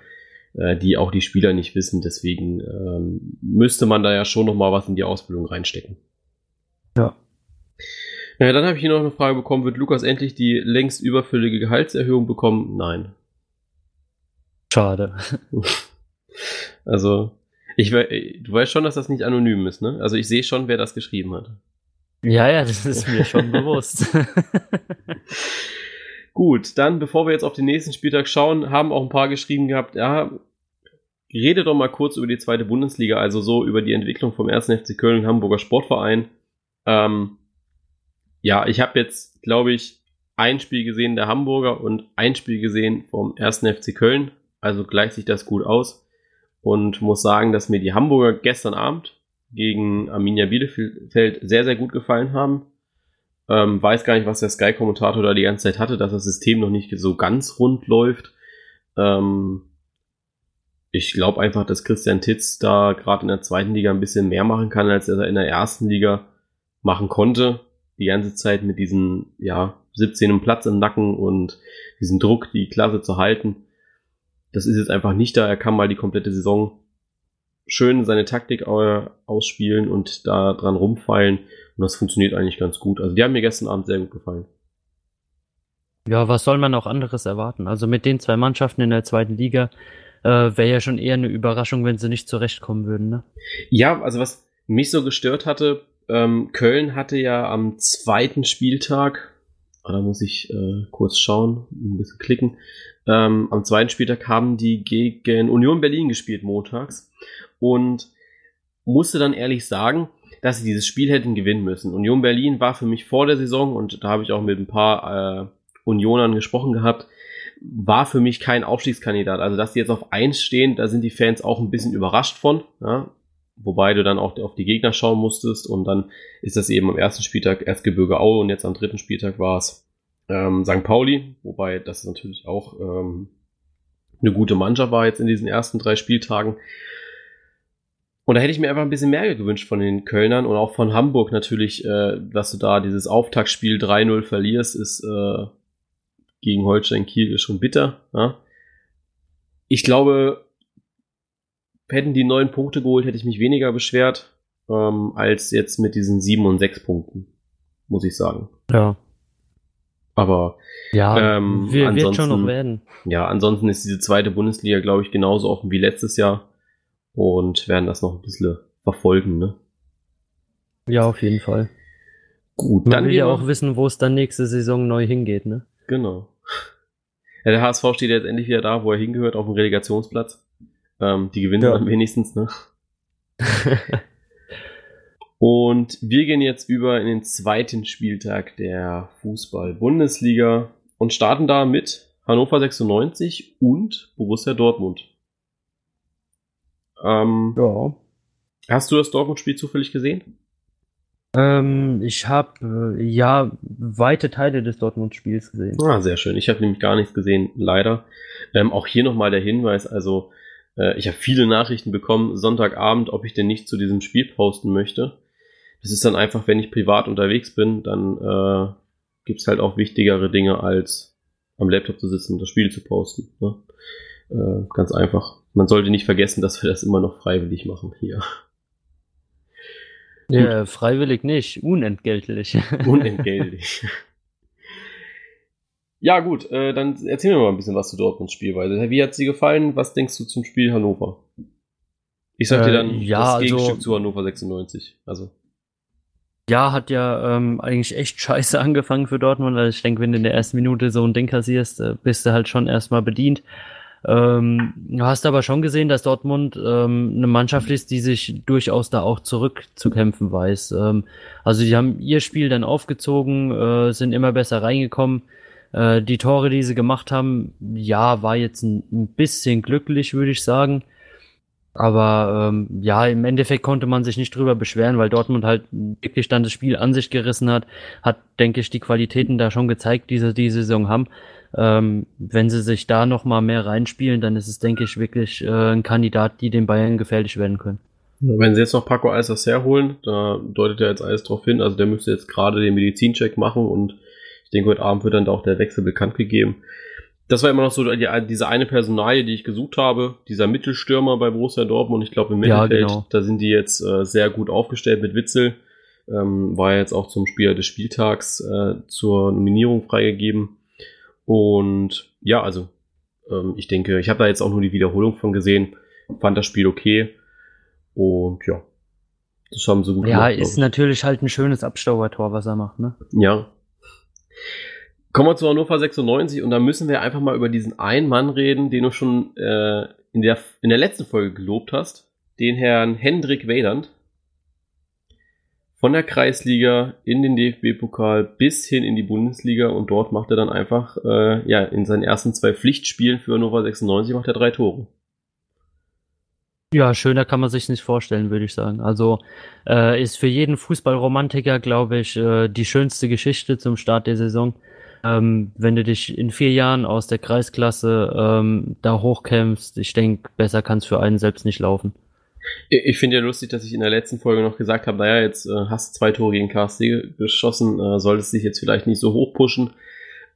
äh, die auch die Spieler nicht wissen. Deswegen ähm, müsste man da ja schon noch mal was in die Ausbildung reinstecken. Ja. Ja, dann habe ich hier noch eine Frage bekommen, wird Lukas endlich die längst überfüllige Gehaltserhöhung bekommen? Nein. Schade. Also, ich du weißt schon, dass das nicht anonym ist, ne? Also ich sehe schon, wer das geschrieben hat. Ja, ja, das ist mir schon bewusst. Gut, dann, bevor wir jetzt auf den nächsten Spieltag schauen, haben auch ein paar geschrieben gehabt, ja, rede doch mal kurz über die zweite Bundesliga, also so über die Entwicklung vom 1. FC Köln und Hamburger Sportverein. Ähm, ja, ich habe jetzt, glaube ich, ein Spiel gesehen der Hamburger und ein Spiel gesehen vom 1. FC Köln. Also gleicht sich das gut aus. Und muss sagen, dass mir die Hamburger gestern Abend gegen Arminia Bielefeld sehr, sehr gut gefallen haben. Ähm, weiß gar nicht, was der Sky-Kommentator da die ganze Zeit hatte, dass das System noch nicht so ganz rund läuft. Ähm, ich glaube einfach, dass Christian Titz da gerade in der zweiten Liga ein bisschen mehr machen kann, als er in der ersten Liga machen konnte. Die ganze Zeit mit diesem, ja, 17. Platz im Nacken und diesem Druck, die Klasse zu halten. Das ist jetzt einfach nicht da. Er kann mal die komplette Saison schön seine Taktik ausspielen und da dran rumfeilen. Und das funktioniert eigentlich ganz gut. Also die haben mir gestern Abend sehr gut gefallen. Ja, was soll man auch anderes erwarten? Also mit den zwei Mannschaften in der zweiten Liga äh, wäre ja schon eher eine Überraschung, wenn sie nicht zurechtkommen würden, ne? Ja, also was mich so gestört hatte, ähm, Köln hatte ja am zweiten Spieltag, oh, da muss ich äh, kurz schauen, ein bisschen klicken, ähm, am zweiten Spieltag haben die gegen Union Berlin gespielt montags und musste dann ehrlich sagen, dass sie dieses Spiel hätten gewinnen müssen. Union Berlin war für mich vor der Saison, und da habe ich auch mit ein paar äh, Unionern gesprochen gehabt, war für mich kein Aufstiegskandidat. Also, dass die jetzt auf 1 stehen, da sind die Fans auch ein bisschen überrascht von. Ja? Wobei du dann auch auf die Gegner schauen musstest und dann ist das eben am ersten Spieltag Erzgebirge Aue und jetzt am dritten Spieltag war es ähm, St. Pauli, wobei das natürlich auch ähm, eine gute Mannschaft war jetzt in diesen ersten drei Spieltagen. Und da hätte ich mir einfach ein bisschen mehr gewünscht von den Kölnern und auch von Hamburg natürlich, äh, dass du da dieses Auftaktspiel 3-0 verlierst, ist äh, gegen Holstein Kiel schon bitter. Ja? Ich glaube, hätten die neun Punkte geholt, hätte ich mich weniger beschwert, ähm, als jetzt mit diesen sieben und sechs Punkten, muss ich sagen. Ja. Aber ja, ähm, wir, wird schon noch werden. Ja, ansonsten ist diese zweite Bundesliga, glaube ich, genauso offen wie letztes Jahr und werden das noch ein bisschen verfolgen, ne? Ja, auf jeden Fall. Gut, Man dann will ja auch wissen, wo es dann nächste Saison neu hingeht, ne? Genau. Ja, der HSV steht jetzt endlich wieder da, wo er hingehört, auf dem Relegationsplatz. Ähm, die gewinnen ja. dann wenigstens, ne? und wir gehen jetzt über in den zweiten Spieltag der Fußball-Bundesliga und starten da mit Hannover 96 und Borussia Dortmund. Ähm, ja. Hast du das Dortmund-Spiel zufällig gesehen? Ähm, ich habe äh, ja weite Teile des Dortmund-Spiels gesehen. Ah, sehr schön. Ich habe nämlich gar nichts gesehen, leider. Ähm, auch hier nochmal der Hinweis, also äh, ich habe viele Nachrichten bekommen, Sonntagabend, ob ich denn nicht zu diesem Spiel posten möchte. Das ist dann einfach, wenn ich privat unterwegs bin, dann äh, gibt es halt auch wichtigere Dinge, als am Laptop zu sitzen und das Spiel zu posten. Ne? Äh, ganz einfach man sollte nicht vergessen, dass wir das immer noch freiwillig machen hier. Ja, freiwillig nicht, unentgeltlich. Unentgeltlich. ja, gut, äh, dann erzähl mir mal ein bisschen was zu Dortmunds Spielweise. Wie hat sie gefallen? Was denkst du zum Spiel Hannover? Ich sag dir dann Äh, ja, das also- Gegenstück zu Hannover 96. Also, Ja, hat ja ähm, eigentlich echt scheiße angefangen für Dortmund. Also ich denke, wenn du in der ersten Minute so ein Ding kassierst, äh, bist du halt schon erstmal bedient. Ähm, du hast aber schon gesehen, dass Dortmund ähm, eine Mannschaft ist, die sich durchaus da auch zurückzukämpfen weiß. Ähm, also die haben ihr Spiel dann aufgezogen, äh, sind immer besser reingekommen. Äh, die Tore, die sie gemacht haben, ja, war jetzt ein, ein bisschen glücklich, würde ich sagen. Aber ähm, ja, im Endeffekt konnte man sich nicht drüber beschweren, weil Dortmund halt wirklich dann das Spiel an sich gerissen hat, hat, denke ich, die Qualitäten da schon gezeigt, die sie diese Saison haben. Ähm, wenn sie sich da noch mal mehr reinspielen, dann ist es, denke ich, wirklich äh, ein Kandidat, die den Bayern gefährlich werden können. wenn sie jetzt noch Paco Alsas herholen, da deutet ja jetzt alles drauf hin. Also, der müsste jetzt gerade den Medizincheck machen und ich denke, heute Abend wird dann auch der Wechsel bekannt gegeben. Das war immer noch so die, diese eine Personalie, die ich gesucht habe, dieser Mittelstürmer bei Borussia Dortmund. Ich glaube, im Ja, Mittelfeld, genau. da sind die jetzt äh, sehr gut aufgestellt mit Witzel. Ähm, war jetzt auch zum Spieler des Spieltags äh, zur Nominierung freigegeben. Und ja, also ähm, ich denke, ich habe da jetzt auch nur die Wiederholung von gesehen, fand das Spiel okay. Und ja, das haben sie gut Ja, glaub ist ich. natürlich halt ein schönes Abstaubertor, was er macht, ne? Ja. Kommen wir zu Hannover 96 und da müssen wir einfach mal über diesen einen Mann reden, den du schon äh, in, der, in der letzten Folge gelobt hast, den Herrn Hendrik Weyland. Von der Kreisliga in den DFB-Pokal bis hin in die Bundesliga und dort macht er dann einfach, äh, ja, in seinen ersten zwei Pflichtspielen für Hannover 96 macht er drei Tore. Ja, schöner kann man sich nicht vorstellen, würde ich sagen. Also äh, ist für jeden Fußballromantiker, glaube ich, äh, die schönste Geschichte zum Start der Saison. Ähm, wenn du dich in vier Jahren aus der Kreisklasse ähm, da hochkämpfst, ich denke, besser kann es für einen selbst nicht laufen. Ich finde ja lustig, dass ich in der letzten Folge noch gesagt habe, naja, jetzt äh, hast du zwei Tore gegen KSC geschossen, äh, solltest dich jetzt vielleicht nicht so hoch pushen.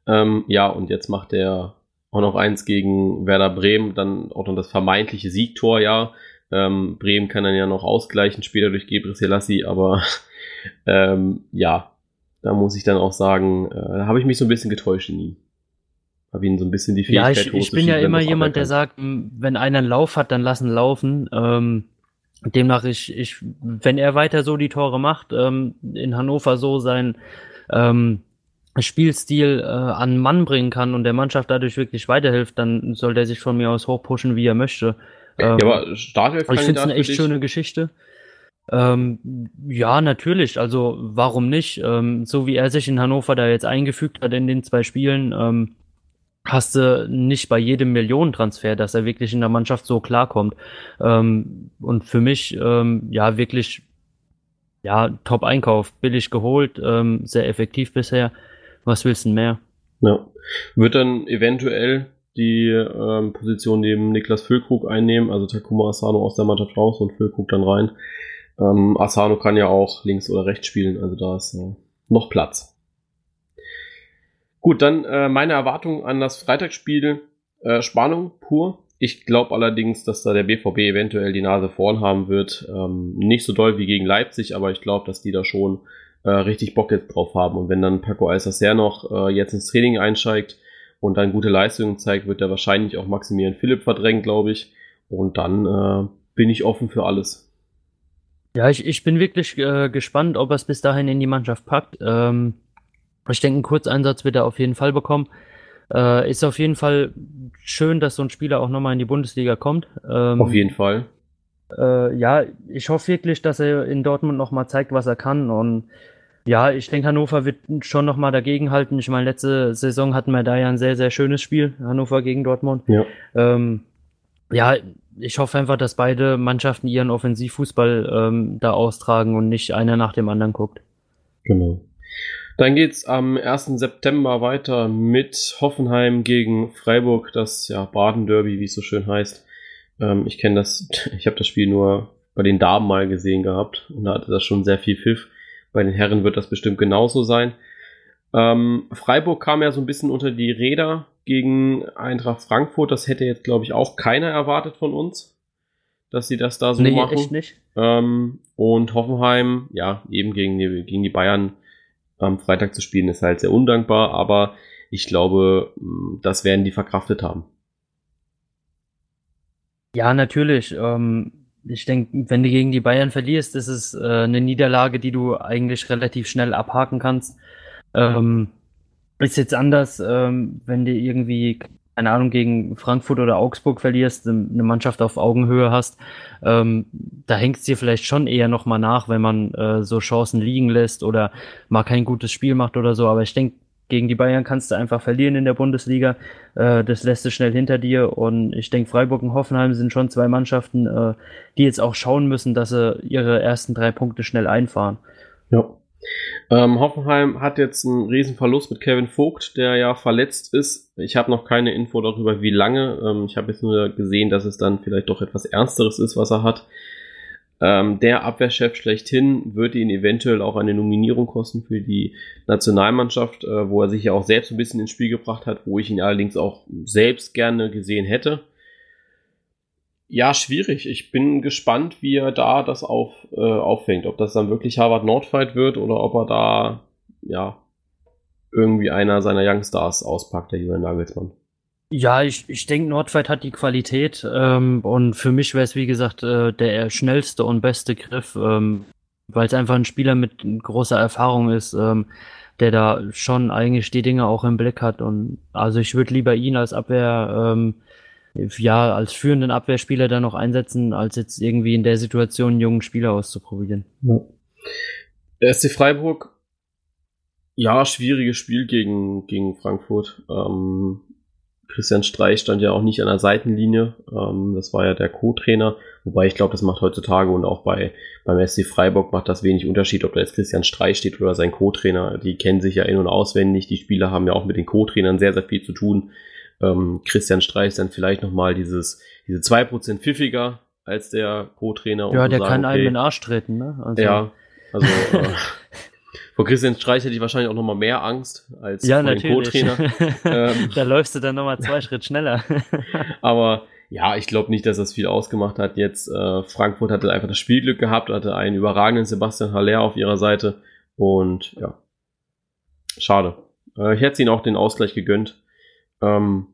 Ähm, ja, und jetzt macht er auch noch eins gegen Werder Bremen, dann auch noch das vermeintliche Siegtor, ja. Ähm, Bremen kann dann ja noch ausgleichen, später durch Gebre Selassie, aber ähm, ja, da muss ich dann auch sagen, äh, da habe ich mich so ein bisschen getäuscht in ihm. Habe ihn so ein bisschen die Ja, Fähigkeit ich, ich bin ja immer jemand, der sagt, wenn einer einen Lauf hat, dann lassen laufen. Ähm, demnach, ich, ich, wenn er weiter so die Tore macht, ähm, in Hannover so sein ähm, Spielstil äh, an Mann bringen kann und der Mannschaft dadurch wirklich weiterhilft, dann soll der sich von mir aus hochpushen, wie er möchte. Ähm, Ja, aber Startelf ich finde es eine echt schöne Geschichte. Ähm, ja, natürlich. Also warum nicht? Ähm, so wie er sich in Hannover da jetzt eingefügt hat in den zwei Spielen, ähm, hast du nicht bei jedem Millionentransfer, dass er wirklich in der Mannschaft so klarkommt. Ähm, und für mich, ähm, ja, wirklich, ja, Top-Einkauf, billig geholt, ähm, sehr effektiv bisher. Was willst du mehr? Ja. Wird dann eventuell die ähm, Position neben Niklas Füllkrug einnehmen, also Takuma Asano aus der Mannschaft raus und Füllkrug dann rein. Ähm, Asano kann ja auch links oder rechts spielen, also da ist äh, noch Platz. Gut, dann äh, meine Erwartung an das Freitagsspiel. Äh, Spannung pur. Ich glaube allerdings, dass da der BVB eventuell die Nase vorn haben wird. Ähm, nicht so doll wie gegen Leipzig, aber ich glaube, dass die da schon äh, richtig Bock jetzt drauf haben. Und wenn dann Paco Alsacer noch äh, jetzt ins Training einsteigt und dann gute Leistungen zeigt, wird er wahrscheinlich auch Maximilian Philipp verdrängen, glaube ich. Und dann äh, bin ich offen für alles. Ja, ich, ich bin wirklich äh, gespannt, ob er es bis dahin in die Mannschaft packt. Ähm, ich denke, einen Kurzeinsatz wird er auf jeden Fall bekommen. Äh, ist auf jeden Fall schön, dass so ein Spieler auch nochmal in die Bundesliga kommt. Ähm, Auf jeden Fall. Äh, ja, ich hoffe wirklich, dass er in Dortmund nochmal zeigt, was er kann. Und ja, ich denke, Hannover wird schon nochmal dagegenhalten. Ich meine, letzte Saison hatten wir da ja ein sehr, sehr schönes Spiel, Hannover gegen Dortmund. Ja. Ähm, ja, ich hoffe einfach, dass beide Mannschaften ihren Offensivfußball ähm, da austragen und nicht einer nach dem anderen guckt. Genau. Dann geht's am 1. September weiter mit Hoffenheim gegen Freiburg, das ja Baden-Derby, wie es so schön heißt. Ähm, ich kenne das, ich habe das Spiel nur bei den Damen mal gesehen gehabt und da hatte das schon sehr viel Pfiff. Bei den Herren wird das bestimmt genauso sein. Ähm, Freiburg kam ja so ein bisschen unter die Räder gegen Eintracht Frankfurt. Das hätte jetzt, glaube ich, auch keiner erwartet von uns. dass sie das da so nee, machen. Echt nicht. Ähm, und Hoffenheim, ja, eben gegen die, gegen die Bayern am Freitag zu spielen, ist halt sehr undankbar, aber ich glaube, das werden die verkraftet haben. Ja, natürlich. Ähm, ich denke, wenn du gegen die Bayern verlierst, ist es äh, eine Niederlage, die du eigentlich relativ schnell abhaken kannst. Ähm, ist jetzt anders, ähm, wenn du irgendwie, keine Ahnung, gegen Frankfurt oder Augsburg verlierst, eine Mannschaft auf Augenhöhe hast. Ähm, da hängt dir vielleicht schon eher nochmal nach, wenn man äh, so Chancen liegen lässt oder mal kein gutes Spiel macht oder so. Aber ich denke, gegen die Bayern kannst du einfach verlieren in der Bundesliga. Äh, das lässt du schnell hinter dir. Und ich denke, Freiburg und Hoffenheim sind schon zwei Mannschaften, äh, die jetzt auch schauen müssen, dass sie ihre ersten drei Punkte schnell einfahren. Ja. Ähm, Hoffenheim hat jetzt einen riesen Verlust mit Kevin Vogt, der ja verletzt ist. Ich habe noch keine Info darüber, wie lange. Ähm, ich habe jetzt nur gesehen, dass es dann vielleicht doch etwas Ernsteres ist, was er hat. Ähm, der Abwehrchef schlechthin wird ihn eventuell auch eine Nominierung kosten für die Nationalmannschaft, äh, wo er sich ja auch selbst ein bisschen ins Spiel gebracht hat, wo ich ihn allerdings auch selbst gerne gesehen hätte. Ja, schwierig. Ich bin gespannt, wie er da das auf, äh, auffängt. Ob das dann wirklich Harvard Nordfight wird oder ob er da, ja, irgendwie einer seiner Youngstars auspackt, der Julian Nagelsmann. Ja, ich, ich denke, Nordfight hat die Qualität ähm, und für mich wäre es, wie gesagt, äh, der schnellste und beste Griff, ähm, weil es einfach ein Spieler mit großer Erfahrung ist, ähm, der da schon eigentlich die Dinge auch im Blick hat und also ich würde lieber ihn als Abwehr, ähm, ja, als führenden Abwehrspieler da noch einsetzen, als jetzt irgendwie in der Situation einen jungen Spieler auszuprobieren. Ja. Der SC Freiburg, ja, schwieriges Spiel gegen, gegen Frankfurt. Ähm, Christian Streich stand ja auch nicht an der Seitenlinie. Ähm, das war ja der Co-Trainer. Wobei ich glaube, das macht heutzutage und auch bei beim SC Freiburg macht das wenig Unterschied, ob da jetzt Christian Streich steht oder sein Co-Trainer. Die kennen sich ja in- und auswendig. Die Spieler haben ja auch mit den Co-Trainern sehr, sehr viel zu tun. Ähm, Christian Streich dann vielleicht nochmal dieses, diese zwei Prozent pfiffiger als der Co-Trainer. Ja, der sagen, kann okay, einem in den Arsch treten, ne? Also. Ja, also äh, Vor Christian Streich hätte ich wahrscheinlich auch noch mal mehr Angst als ja, vor Co-Trainer. ähm, da läufst du dann noch mal zwei Schritt schneller. aber ja, ich glaube nicht, dass das viel ausgemacht hat. Jetzt äh, Frankfurt hatte einfach das Spielglück gehabt, hatte einen überragenden Sebastian Haller auf ihrer Seite und ja, schade. Äh, ich hätte ihnen auch den Ausgleich gegönnt, ähm,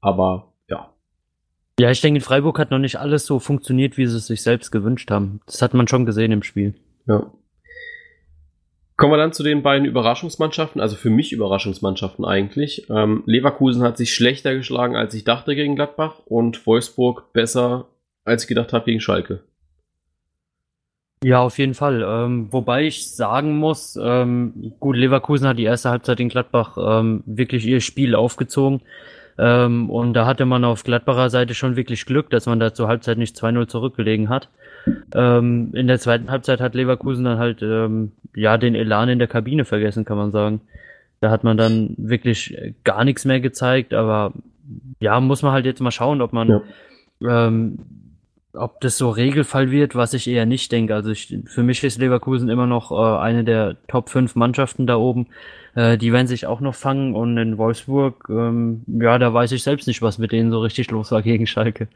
aber ja. Ja, ich denke, in Freiburg hat noch nicht alles so funktioniert, wie sie es sich selbst gewünscht haben. Das hat man schon gesehen im Spiel. Ja. Kommen wir dann zu den beiden Überraschungsmannschaften, also für mich Überraschungsmannschaften eigentlich. Ähm, Leverkusen hat sich schlechter geschlagen, als ich dachte gegen Gladbach und Wolfsburg besser, als ich gedacht habe gegen Schalke. Ja, auf jeden Fall. Ähm, wobei ich sagen muss, ähm, gut, Leverkusen hat die erste Halbzeit in Gladbach ähm, wirklich ihr Spiel aufgezogen. Ähm, und da hatte man auf Gladbacher Seite schon wirklich Glück, dass man da zur Halbzeit nicht 2-0 zurückgelegen hat. Ähm, in der zweiten Halbzeit hat Leverkusen dann halt ähm, ja den Elan in der Kabine vergessen, kann man sagen. Da hat man dann wirklich gar nichts mehr gezeigt, aber ja, muss man halt jetzt mal schauen, ob man ja. ähm, ob das so Regelfall wird, was ich eher nicht denke. Also ich, für mich ist Leverkusen immer noch äh, eine der Top 5 Mannschaften da oben. Äh, die werden sich auch noch fangen und in Wolfsburg, ähm, ja, da weiß ich selbst nicht, was mit denen so richtig los war gegen Schalke.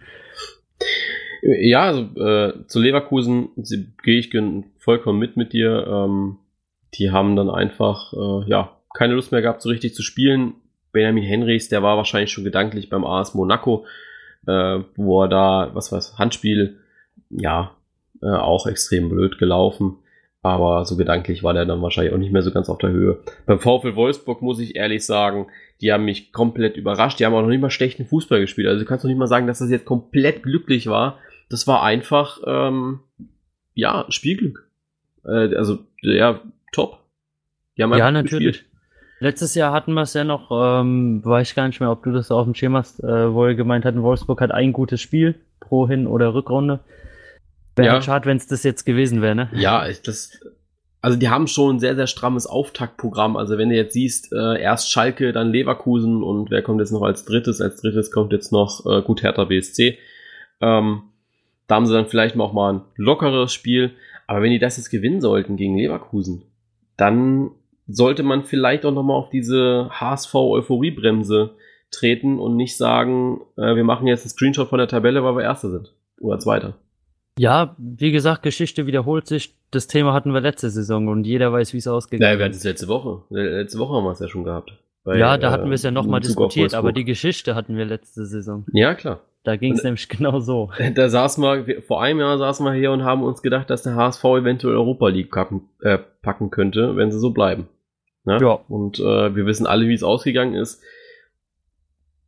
Ja, also äh, zu Leverkusen gehe ich vollkommen mit mit dir. Ähm, die haben dann einfach äh, ja keine Lust mehr gehabt, so richtig zu spielen. Benjamin Henrys, der war wahrscheinlich schon gedanklich beim AS Monaco, äh, wo er da, was weiß, Handspiel, ja, äh, auch extrem blöd gelaufen. Aber so gedanklich war der dann wahrscheinlich auch nicht mehr so ganz auf der Höhe. Beim VfL Wolfsburg muss ich ehrlich sagen, die haben mich komplett überrascht. Die haben auch noch nicht mal schlechten Fußball gespielt. Also du kannst doch nicht mal sagen, dass das jetzt komplett glücklich war das war einfach, ähm, ja, Spielglück. Äh, also, ja, top. ja, natürlich. Gespielt. Letztes Jahr hatten wir es ja noch, ähm, weiß gar nicht mehr, ob du das auf dem Schirm hast, äh, wo wir gemeint hatten, Wolfsburg hat ein gutes Spiel pro Hin- oder Rückrunde. Wäre ja. halt schade, wenn es das jetzt gewesen wäre, ne? Ja, das, also die haben schon ein sehr, sehr strammes Auftaktprogramm. Also wenn du jetzt siehst, äh, erst Schalke, dann Leverkusen und wer kommt jetzt noch als drittes? Als drittes kommt jetzt noch äh, gut Hertha BSC. Ähm, da haben sie dann vielleicht auch mal ein lockeres Spiel. Aber wenn die das jetzt gewinnen sollten gegen Leverkusen, dann sollte man vielleicht auch nochmal auf diese HSV-Euphoriebremse treten und nicht sagen, äh, wir machen jetzt einen Screenshot von der Tabelle, weil wir Erster sind. Oder Zweiter. Ja, wie gesagt, Geschichte wiederholt sich. Das Thema hatten wir letzte Saison und jeder weiß, wie es ausgegangen ist. Ja, wir hatten es letzte Woche. Letzte Woche haben wir es ja schon gehabt. Bei, ja, da hatten wir es ja nochmal äh, diskutiert, aber die Geschichte hatten wir letzte Saison. Ja, klar. Da ging es nämlich genau so. Da saßen wir, vor einem Jahr saßen wir hier und haben uns gedacht, dass der HSV eventuell Europa League packen, äh, packen könnte, wenn sie so bleiben. Ne? Ja. Und äh, wir wissen alle, wie es ausgegangen ist.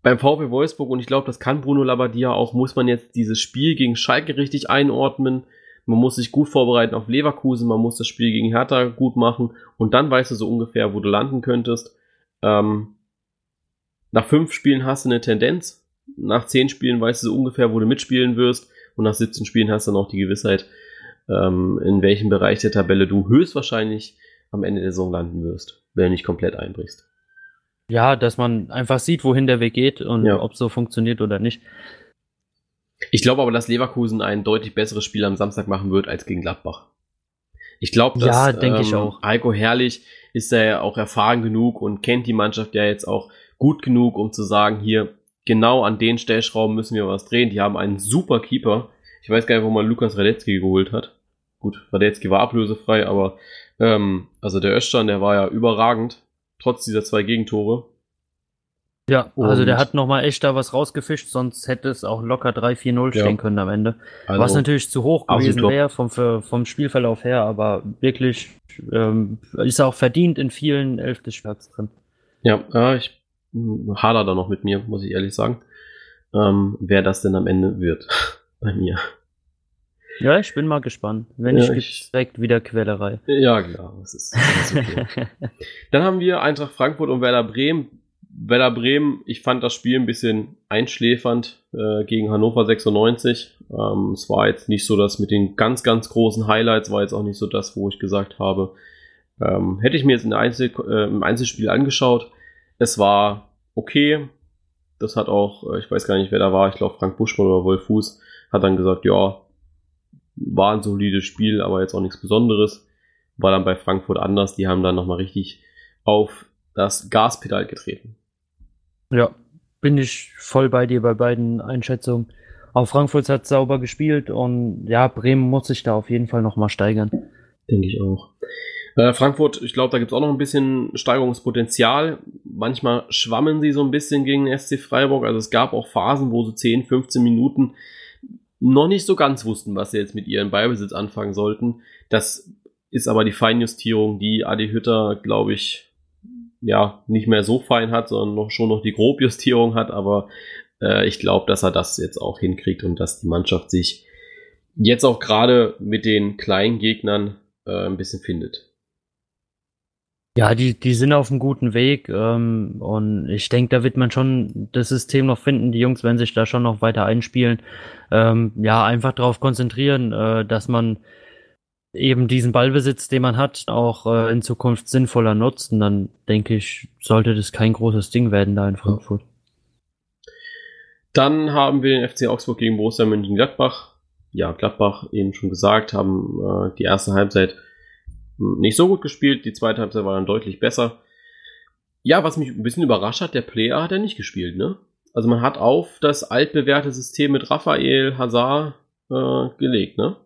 Beim VfB Wolfsburg, und ich glaube, das kann Bruno Labbadia auch, muss man jetzt dieses Spiel gegen Schalke richtig einordnen. Man muss sich gut vorbereiten auf Leverkusen, man muss das Spiel gegen Hertha gut machen und dann weißt du so ungefähr, wo du landen könntest. Ähm, nach fünf Spielen hast du eine Tendenz, nach zehn Spielen weißt du so ungefähr, wo du mitspielen wirst und nach 17 Spielen hast du dann auch die Gewissheit, ähm, in welchem Bereich der Tabelle du höchstwahrscheinlich am Ende der Saison landen wirst, wenn du nicht komplett einbrichst. Ja, dass man einfach sieht, wohin der Weg geht und ja. ob es so funktioniert oder nicht. Ich glaube aber, dass Leverkusen ein deutlich besseres Spiel am Samstag machen wird als gegen Gladbach. Ich glaube, dass ja, denke ähm, ich auch. Heiko Herrlich ist ja auch erfahren genug und kennt die Mannschaft ja jetzt auch gut genug, um zu sagen, hier genau an den Stellschrauben müssen wir was drehen. Die haben einen super Keeper. Ich weiß gar nicht, wo man Lukas Radetzky geholt hat. Gut, Radetzky war ablösefrei, aber ähm, also der Östern, der war ja überragend trotz dieser zwei Gegentore. Ja, und also der hat nochmal echt da was rausgefischt, sonst hätte es auch locker 3-4-0 stehen ja. können am Ende. Also was natürlich zu hoch gewesen wäre vom, vom Spielverlauf her, aber wirklich ähm, ist auch verdient in vielen Elf des Spiels drin. Ja, ja ich hm, hader da noch mit mir, muss ich ehrlich sagen. Ähm, wer das denn am Ende wird bei mir. Ja, ich bin mal gespannt. Wenn ja, ich direkt wieder Quälerei. Ja, klar. Das ist, das ist okay. Dann haben wir Eintracht Frankfurt und Werder Bremen. Werder Bremen, ich fand das Spiel ein bisschen einschläfernd äh, gegen Hannover 96. Ähm, es war jetzt nicht so das mit den ganz, ganz großen Highlights, war jetzt auch nicht so das, wo ich gesagt habe, ähm, hätte ich mir jetzt in Einzel, äh, im Einzelspiel angeschaut. Es war okay. Das hat auch, äh, ich weiß gar nicht, wer da war, ich glaube Frank Buschmann oder Wolf Fuß, hat dann gesagt, ja, war ein solides Spiel, aber jetzt auch nichts Besonderes. War dann bei Frankfurt anders. Die haben dann nochmal richtig auf das Gaspedal getreten. Ja, bin ich voll bei dir bei beiden Einschätzungen. Auch Frankfurt hat sauber gespielt und ja, Bremen muss sich da auf jeden Fall nochmal steigern. Denke ich auch. Äh, Frankfurt, ich glaube, da gibt es auch noch ein bisschen Steigerungspotenzial. Manchmal schwammen sie so ein bisschen gegen SC Freiburg. Also es gab auch Phasen, wo so 10, 15 Minuten noch nicht so ganz wussten, was sie jetzt mit ihrem Beibesitz anfangen sollten. Das ist aber die Feinjustierung, die Adi Hütter, glaube ich, ja, nicht mehr so fein hat, sondern noch, schon noch die Grobjustierung hat, aber äh, ich glaube, dass er das jetzt auch hinkriegt und dass die Mannschaft sich jetzt auch gerade mit den kleinen Gegnern äh, ein bisschen findet. Ja, die, die sind auf einem guten Weg ähm, und ich denke, da wird man schon das System noch finden. Die Jungs werden sich da schon noch weiter einspielen. Ähm, ja, einfach darauf konzentrieren, äh, dass man eben diesen Ballbesitz, den man hat, auch äh, in Zukunft sinnvoller nutzt. Und dann denke ich, sollte das kein großes Ding werden da in Frankfurt. Dann haben wir den FC Augsburg gegen Borussia Mönchengladbach. Ja, Gladbach eben schon gesagt, haben äh, die erste Halbzeit nicht so gut gespielt. Die zweite Halbzeit war dann deutlich besser. Ja, was mich ein bisschen überrascht hat, der Player hat er nicht gespielt, ne? Also man hat auf das altbewährte System mit Raphael Hazard äh, gelegt, ne?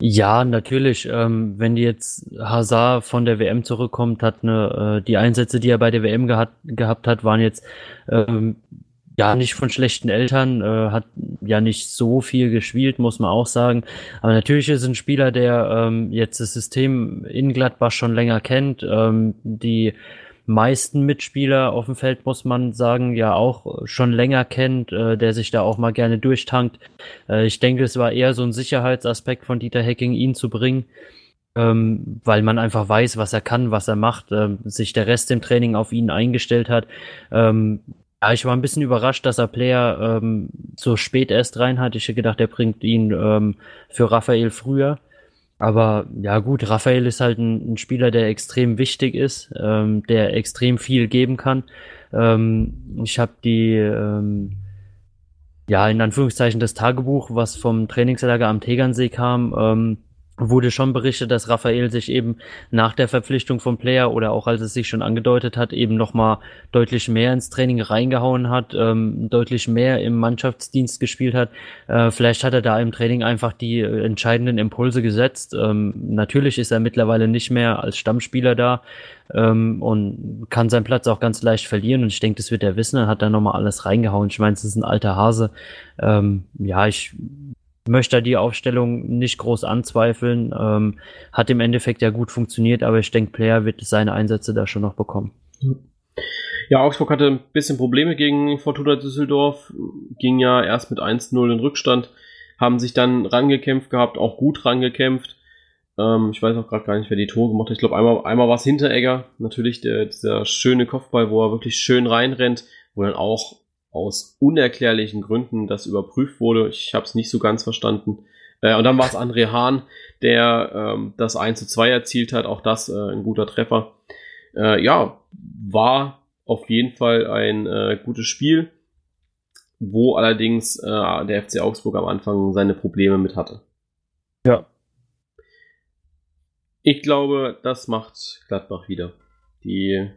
Ja, natürlich. Ähm, wenn jetzt Hazard von der WM zurückkommt, hat eine, äh, die Einsätze, die er bei der WM gehat, gehabt hat, waren jetzt ähm, ja nicht von schlechten Eltern, äh, hat ja nicht so viel gespielt, muss man auch sagen. Aber natürlich ist ein Spieler, der ähm, jetzt das System in Gladbach schon länger kennt, ähm, die meisten Mitspieler auf dem Feld, muss man sagen, ja auch schon länger kennt, äh, der sich da auch mal gerne durchtankt. Äh, ich denke, es war eher so ein Sicherheitsaspekt von Dieter Hecking, ihn zu bringen, ähm, weil man einfach weiß, was er kann, was er macht, äh, sich der Rest im Training auf ihn eingestellt hat. Ähm, ja, ich war ein bisschen überrascht, dass er Player ähm, so spät erst rein hat. Ich hätte gedacht, er bringt ihn ähm, für Raphael früher. Aber ja gut, Raphael ist halt ein, ein Spieler, der extrem wichtig ist, ähm, der extrem viel geben kann. Ähm, ich habe die, ähm, ja in Anführungszeichen das Tagebuch, was vom Trainingslager am Tegernsee kam, ähm, wurde schon berichtet, dass Raphael sich eben nach der Verpflichtung vom Player oder auch als es sich schon angedeutet hat, eben nochmal deutlich mehr ins Training reingehauen hat, ähm, deutlich mehr im Mannschaftsdienst gespielt hat. Äh, vielleicht hat er da im Training einfach die äh, entscheidenden Impulse gesetzt. Ähm, natürlich ist er mittlerweile nicht mehr als Stammspieler da ähm, und kann seinen Platz auch ganz leicht verlieren und ich denke, das wird er wissen, er hat da nochmal alles reingehauen. Ich meine, es ist ein alter Hase. Ähm, ja, ich möchte die Aufstellung nicht groß anzweifeln. Ähm, hat im Endeffekt ja gut funktioniert, aber ich denke, Player wird seine Einsätze da schon noch bekommen. Ja, Augsburg hatte ein bisschen Probleme gegen Fortuna Düsseldorf, ging ja erst mit 1-0 in Rückstand, haben sich dann rangekämpft gehabt, auch gut rangekämpft. Ähm, ich weiß auch gerade gar nicht, wer die Tore gemacht hat. Ich glaube, einmal, einmal war es Hinteregger, natürlich der, dieser schöne Kopfball, wo er wirklich schön reinrennt, wo dann auch aus unerklärlichen Gründen das überprüft wurde. Ich habe es nicht so ganz verstanden. Äh, und dann war es André Hahn, der ähm, das 1 zu 2 erzielt hat. Auch das äh, ein guter Treffer. Äh, ja, war auf jeden Fall ein äh, gutes Spiel, wo allerdings äh, der FC Augsburg am Anfang seine Probleme mit hatte. Ja. Ich glaube, das macht Gladbach wieder. Die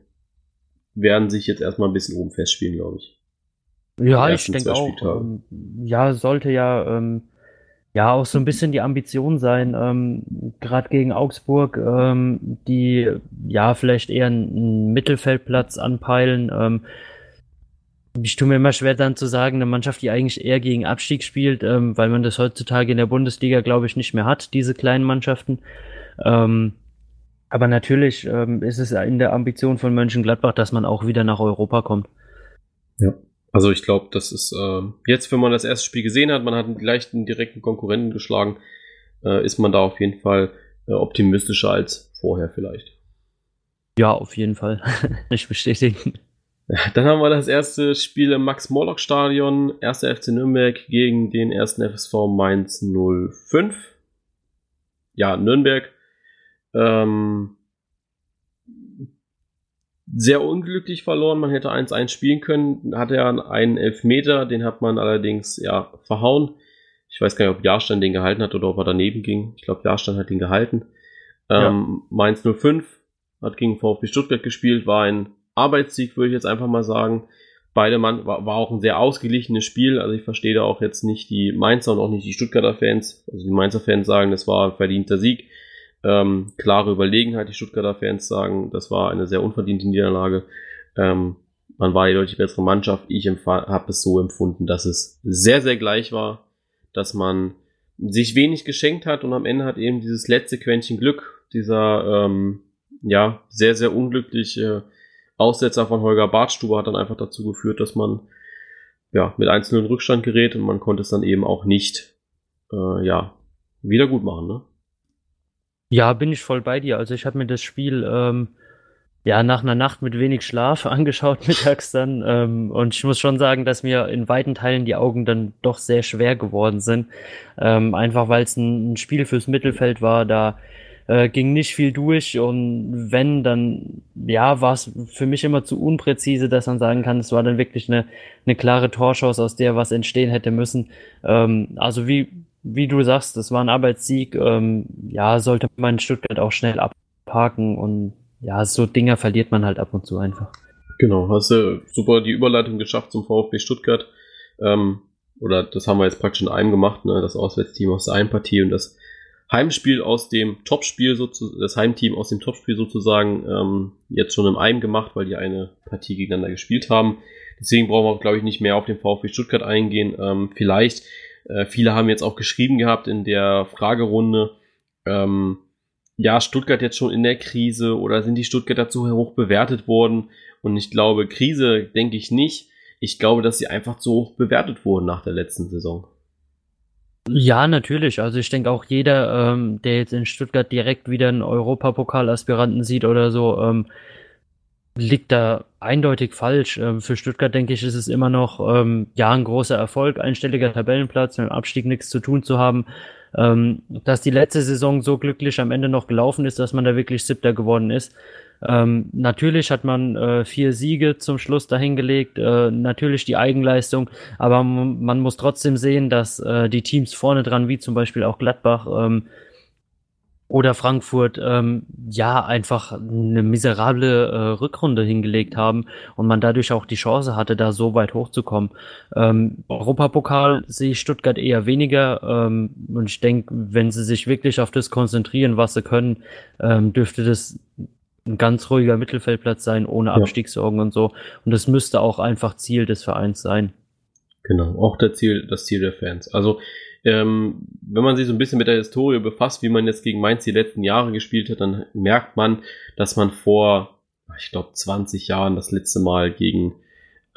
werden sich jetzt erstmal ein bisschen oben festspielen, glaube ich. Ja, ich denke auch. Ähm, ja, sollte ja, ähm, ja auch so ein bisschen die Ambition sein, ähm, gerade gegen Augsburg, ähm, die ja vielleicht eher einen Mittelfeldplatz anpeilen. Ähm, ich tue mir immer schwer dann zu sagen, eine Mannschaft, die eigentlich eher gegen Abstieg spielt, ähm, weil man das heutzutage in der Bundesliga, glaube ich, nicht mehr hat, diese kleinen Mannschaften. Aber natürlich ist es in der Ambition von Mönchengladbach, dass man auch wieder nach Europa kommt. Ja. Also ich glaube, das ist äh, jetzt, wenn man das erste Spiel gesehen hat, man hat einen leichten direkten Konkurrenten geschlagen, äh, ist man da auf jeden Fall äh, optimistischer als vorher vielleicht. Ja, auf jeden Fall. ich bestätigen. Dann haben wir das erste Spiel im Max-Morlock-Stadion. Erster FC Nürnberg gegen den ersten FSV Mainz 05. Ja, Nürnberg. Ähm, sehr unglücklich verloren. Man hätte 1-1 spielen können. Hatte ja einen Elfmeter, den hat man allerdings ja verhauen. Ich weiß gar nicht, ob Jahrstein den gehalten hat oder ob er daneben ging. Ich glaube, Jahrstein hat ihn gehalten. Ja. Ähm, Mainz 05 hat gegen VfB Stuttgart gespielt, war ein Arbeitssieg, würde ich jetzt einfach mal sagen. Beide Mann war, war auch ein sehr ausgeglichenes Spiel. Also ich verstehe da auch jetzt nicht die Mainzer und auch nicht die Stuttgarter Fans. Also die Mainzer Fans sagen, das war ein verdienter Sieg ähm, klare Überlegenheit. Die Stuttgarter Fans sagen, das war eine sehr unverdiente Niederlage. Ähm, man war die deutlich bessere Mannschaft. Ich habe es so empfunden, dass es sehr, sehr gleich war, dass man sich wenig geschenkt hat und am Ende hat eben dieses letzte Quäntchen Glück, dieser ähm, ja sehr, sehr unglückliche Aussetzer von Holger Bartstuber hat dann einfach dazu geführt, dass man ja mit einzelnen Rückstand gerät und man konnte es dann eben auch nicht äh, ja wieder gut machen. Ne? Ja, bin ich voll bei dir. Also ich habe mir das Spiel ähm, ja nach einer Nacht mit wenig Schlaf angeschaut mittags dann ähm, und ich muss schon sagen, dass mir in weiten Teilen die Augen dann doch sehr schwer geworden sind. Ähm, einfach weil es ein, ein, Spiel fürs Mittelfeld war, da äh, ging nicht viel durch und wenn, dann ja, war es für mich immer zu unpräzise, dass man sagen kann, es war dann wirklich eine, eine klare Torschance, aus der was entstehen hätte müssen. Ähm, also wie wie du sagst, das war ein Arbeitssieg. Ähm, ja, sollte man in Stuttgart auch schnell abhaken und ja, so Dinger verliert man halt ab und zu einfach. Genau, hast du super die Überleitung geschafft zum VfB Stuttgart. Ähm, oder das haben wir jetzt praktisch in einem gemacht, ne? das Auswärtsteam aus der einen Partie und das Heimspiel aus dem Topspiel, das Heimteam aus dem Topspiel sozusagen, ähm, jetzt schon im einem gemacht, weil die eine Partie gegeneinander gespielt haben. Deswegen brauchen wir, glaube ich, nicht mehr auf den VfB Stuttgart eingehen. Ähm, vielleicht äh, viele haben jetzt auch geschrieben gehabt in der Fragerunde, ähm, ja, Stuttgart jetzt schon in der Krise oder sind die Stuttgarter zu hoch bewertet worden? Und ich glaube, Krise denke ich nicht. Ich glaube, dass sie einfach zu hoch bewertet wurden nach der letzten Saison. Ja, natürlich. Also ich denke auch jeder, ähm, der jetzt in Stuttgart direkt wieder einen Europapokal-Aspiranten sieht oder so, ähm, liegt da eindeutig falsch. Ähm, für Stuttgart denke ich, ist es immer noch ähm, ja ein großer Erfolg, einstelliger Tabellenplatz, mit dem Abstieg nichts zu tun zu haben. Ähm, dass die letzte Saison so glücklich am Ende noch gelaufen ist, dass man da wirklich Siebter geworden ist. Ähm, natürlich hat man äh, vier Siege zum Schluss dahingelegt, äh, natürlich die Eigenleistung, aber man muss trotzdem sehen, dass äh, die Teams vorne dran, wie zum Beispiel auch Gladbach, ähm, oder Frankfurt ähm, ja einfach eine miserable äh, Rückrunde hingelegt haben und man dadurch auch die Chance hatte, da so weit hochzukommen. Ähm, Europapokal sehe ich Stuttgart eher weniger ähm, und ich denke, wenn sie sich wirklich auf das konzentrieren, was sie können, ähm, dürfte das ein ganz ruhiger Mittelfeldplatz sein, ohne Abstiegssorgen ja. und so. Und das müsste auch einfach Ziel des Vereins sein. Genau, auch der Ziel, das Ziel der Fans. Also ähm, wenn man sich so ein bisschen mit der Historie befasst, wie man jetzt gegen Mainz die letzten Jahre gespielt hat, dann merkt man, dass man vor, ich glaube, 20 Jahren das letzte Mal gegen,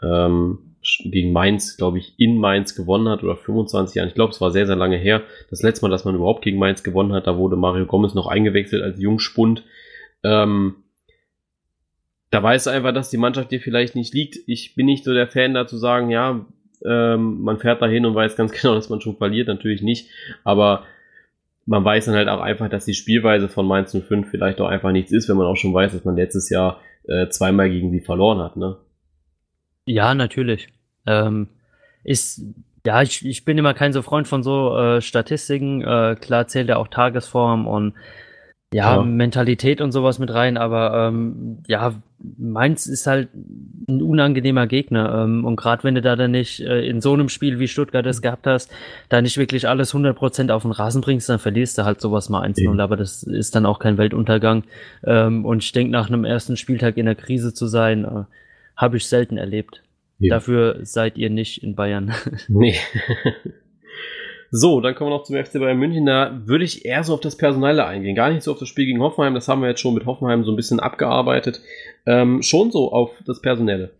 ähm, gegen Mainz, glaube ich, in Mainz gewonnen hat oder 25 Jahren. Ich glaube, es war sehr, sehr lange her. Das letzte Mal, dass man überhaupt gegen Mainz gewonnen hat, da wurde Mario Gomez noch eingewechselt als Jungspund. Ähm, da weiß einfach, dass die Mannschaft dir vielleicht nicht liegt. Ich bin nicht so der Fan da zu sagen, ja, ähm, man fährt dahin und weiß ganz genau, dass man schon verliert, natürlich nicht. Aber man weiß dann halt auch einfach, dass die Spielweise von Mainz 05 vielleicht auch einfach nichts ist, wenn man auch schon weiß, dass man letztes Jahr äh, zweimal gegen sie verloren hat, ne? Ja, natürlich. Ähm, ist, ja, ich, ich bin immer kein so Freund von so äh, Statistiken. Äh, klar zählt ja auch Tagesform und ja, ja, Mentalität und sowas mit rein, aber ähm, ja, Mainz ist halt ein unangenehmer Gegner. Ähm, und gerade wenn du da dann nicht äh, in so einem Spiel wie Stuttgart es gehabt hast, da nicht wirklich alles 100% auf den Rasen bringst, dann verlierst du halt sowas mal 1-0. Aber das ist dann auch kein Weltuntergang. Ähm, und ich denke, nach einem ersten Spieltag in der Krise zu sein, äh, habe ich selten erlebt. Ja. Dafür seid ihr nicht in Bayern. Nee. So, dann kommen wir noch zum FC Bayern München. Da würde ich eher so auf das Personelle eingehen. Gar nicht so auf das Spiel gegen Hoffenheim. Das haben wir jetzt schon mit Hoffenheim so ein bisschen abgearbeitet. Ähm, schon so auf das Personelle.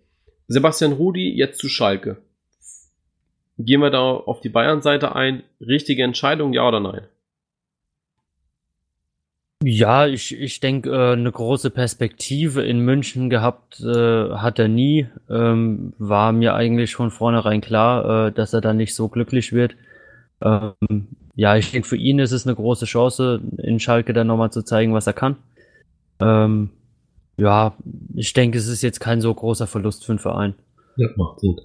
Sebastian Rudi jetzt zu Schalke. Gehen wir da auf die Bayern-Seite ein. Richtige Entscheidung, ja oder nein? Ja, ich, ich denke, äh, eine große Perspektive in München gehabt äh, hat er nie. Ähm, war mir eigentlich von vornherein klar, äh, dass er da nicht so glücklich wird. Ähm, ja, ich denke, für ihn ist es eine große Chance, in Schalke dann nochmal zu zeigen, was er kann. Ähm, ja, ich denke, es ist jetzt kein so großer Verlust für den Verein. Ja, macht Sinn.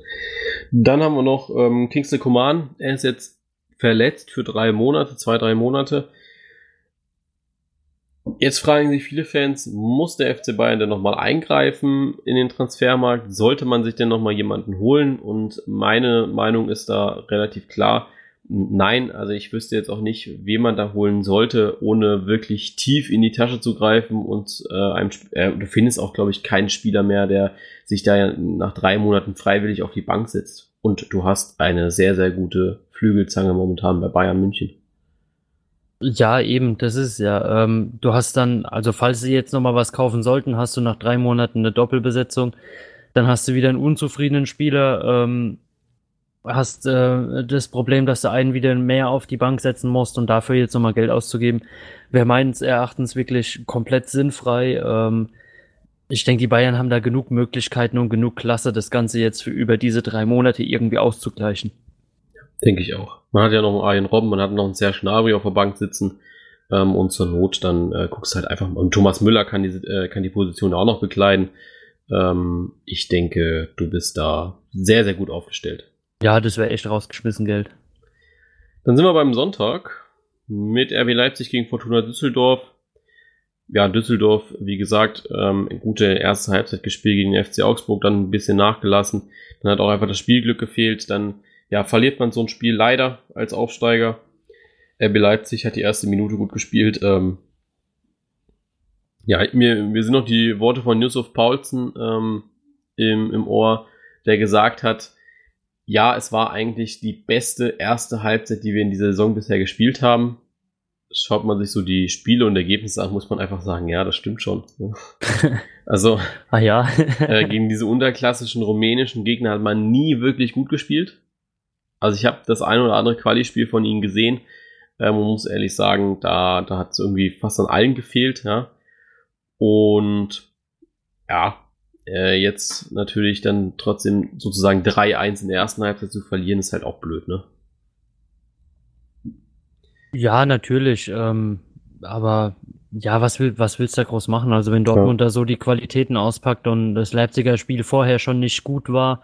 Dann haben wir noch ähm, Kingsley Coman. Er ist jetzt verletzt für drei Monate, zwei, drei Monate. Jetzt fragen sich viele Fans, muss der FC Bayern denn nochmal eingreifen in den Transfermarkt? Sollte man sich denn nochmal jemanden holen? Und meine Meinung ist da relativ klar. Nein, also ich wüsste jetzt auch nicht, wen man da holen sollte, ohne wirklich tief in die Tasche zu greifen und äh, einem, äh, du findest auch, glaube ich, keinen Spieler mehr, der sich da nach drei Monaten freiwillig auf die Bank setzt. Und du hast eine sehr, sehr gute Flügelzange momentan bei Bayern München. Ja, eben, das ist ja. Ähm, du hast dann, also falls sie jetzt nochmal was kaufen sollten, hast du nach drei Monaten eine Doppelbesetzung. Dann hast du wieder einen unzufriedenen Spieler. Ähm, hast äh, das Problem, dass du einen wieder mehr auf die Bank setzen musst und dafür jetzt nochmal Geld auszugeben, wäre meines Erachtens wirklich komplett sinnfrei. Ähm, ich denke, die Bayern haben da genug Möglichkeiten und genug Klasse, das Ganze jetzt für über diese drei Monate irgendwie auszugleichen. Denke ich auch. Man hat ja noch einen Arjen Robben, man hat noch einen Serge Gnabry auf der Bank sitzen ähm, und zur Not dann äh, guckst halt einfach mal. Und Thomas Müller kann die, äh, kann die Position auch noch bekleiden. Ähm, ich denke, du bist da sehr, sehr gut aufgestellt. Ja, das wäre echt rausgeschmissen Geld. Dann sind wir beim Sonntag mit RB Leipzig gegen Fortuna Düsseldorf. Ja, Düsseldorf, wie gesagt, ähm, gute erste Halbzeit gespielt gegen den FC Augsburg, dann ein bisschen nachgelassen. Dann hat auch einfach das Spielglück gefehlt. Dann ja, verliert man so ein Spiel leider als Aufsteiger. RB Leipzig hat die erste Minute gut gespielt. Ähm, ja, mir, mir sind noch die Worte von Yusuf Paulsen ähm, im, im Ohr, der gesagt hat, ja, es war eigentlich die beste erste Halbzeit, die wir in dieser Saison bisher gespielt haben. Schaut man sich so die Spiele und Ergebnisse an, muss man einfach sagen, ja, das stimmt schon. Also, ah, ja. äh, gegen diese unterklassischen rumänischen Gegner hat man nie wirklich gut gespielt. Also ich habe das ein oder andere Quali-Spiel von ihnen gesehen. Äh, man muss ehrlich sagen, da, da hat es irgendwie fast an allen gefehlt, ja. Und ja, äh, jetzt natürlich dann trotzdem sozusagen 3-1 in der ersten Halbzeit zu verlieren, ist halt auch blöd, ne? Ja, natürlich. Ähm, aber ja, was, will, was willst du da groß machen? Also wenn Dortmund ja. da so die Qualitäten auspackt und das Leipziger Spiel vorher schon nicht gut war,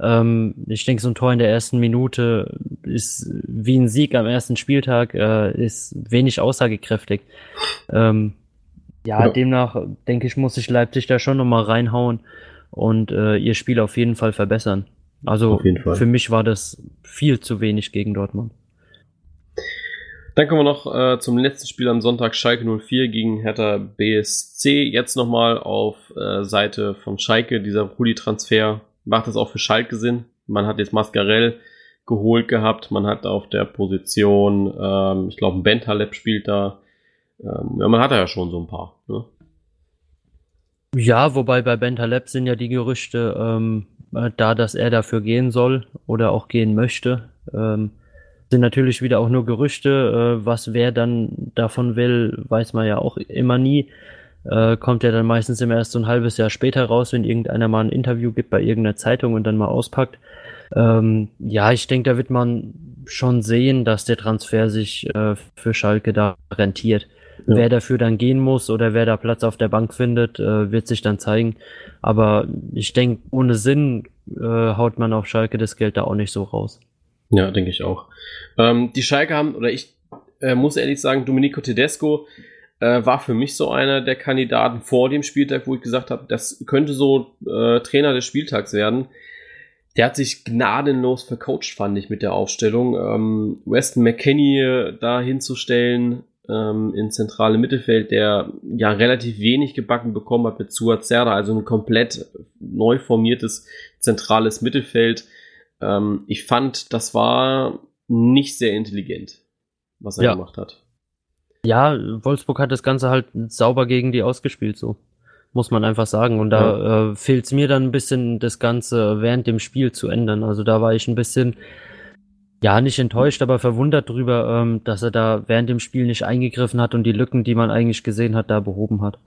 ähm, ich denke, so ein Tor in der ersten Minute ist wie ein Sieg am ersten Spieltag, äh, ist wenig aussagekräftig. Ähm, ja, ja, demnach denke ich, muss sich Leipzig da schon nochmal reinhauen und äh, ihr Spiel auf jeden Fall verbessern. Also für mich war das viel zu wenig gegen Dortmund. Dann kommen wir noch äh, zum letzten Spiel am Sonntag, Schalke 04 gegen Hertha BSC. Jetzt nochmal auf äh, Seite von Schalke, dieser Rudi-Transfer. Macht das auch für Schalke Sinn? Man hat jetzt Mascarell geholt gehabt. Man hat auf der Position, ähm, ich glaube, Bentaleb spielt da. Ähm, ja, man hat ja schon so ein paar. Ne? Ja, wobei bei Bentaleb sind ja die Gerüchte ähm, äh, da, dass er dafür gehen soll oder auch gehen möchte. Ähm, sind natürlich wieder auch nur Gerüchte. Äh, was wer dann davon will, weiß man ja auch immer nie. Äh, kommt ja dann meistens immer erst so ein halbes Jahr später raus, wenn irgendeiner mal ein Interview gibt bei irgendeiner Zeitung und dann mal auspackt. Ähm, ja, ich denke, da wird man schon sehen, dass der Transfer sich äh, für Schalke da rentiert. Ja. Wer dafür dann gehen muss oder wer da Platz auf der Bank findet, äh, wird sich dann zeigen. Aber ich denke, ohne Sinn äh, haut man auf Schalke das Geld da auch nicht so raus. Ja, denke ich auch. Ähm, die Schalke haben, oder ich äh, muss ehrlich sagen, Domenico Tedesco äh, war für mich so einer der Kandidaten vor dem Spieltag, wo ich gesagt habe, das könnte so äh, Trainer des Spieltags werden. Der hat sich gnadenlos vercoacht, fand ich, mit der Aufstellung. Ähm, Weston McKenney da hinzustellen ähm, in zentrale Mittelfeld, der ja relativ wenig gebacken bekommen hat mit Suat Serra, also ein komplett neu formiertes zentrales Mittelfeld ähm, ich fand, das war nicht sehr intelligent, was er ja. gemacht hat. Ja, Wolfsburg hat das Ganze halt sauber gegen die ausgespielt, so. Muss man einfach sagen. Und da ja. äh, fehlt es mir dann ein bisschen, das Ganze während dem Spiel zu ändern. Also da war ich ein bisschen, ja, nicht enttäuscht, aber verwundert drüber, ähm, dass er da während dem Spiel nicht eingegriffen hat und die Lücken, die man eigentlich gesehen hat, da behoben hat.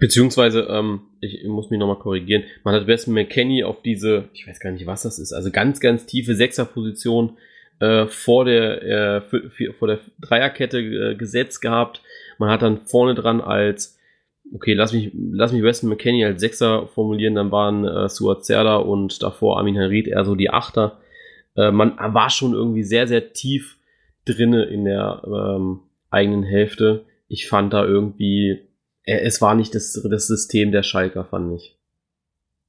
Beziehungsweise, ähm, ich, muss mich nochmal korrigieren, man hat Weston McKenney auf diese, ich weiß gar nicht, was das ist, also ganz, ganz tiefe Sechserposition äh, vor der äh, für, für, vor der Dreierkette äh, gesetzt gehabt. Man hat dann vorne dran als, okay, lass mich, lass mich Weston McKenney als Sechser formulieren, dann waren äh, Suat Zerda und davor Amin Harid eher so die Achter. Äh, man war schon irgendwie sehr, sehr tief drinne in der ähm, eigenen Hälfte. Ich fand da irgendwie es war nicht das, das System der Schalker, fand ich.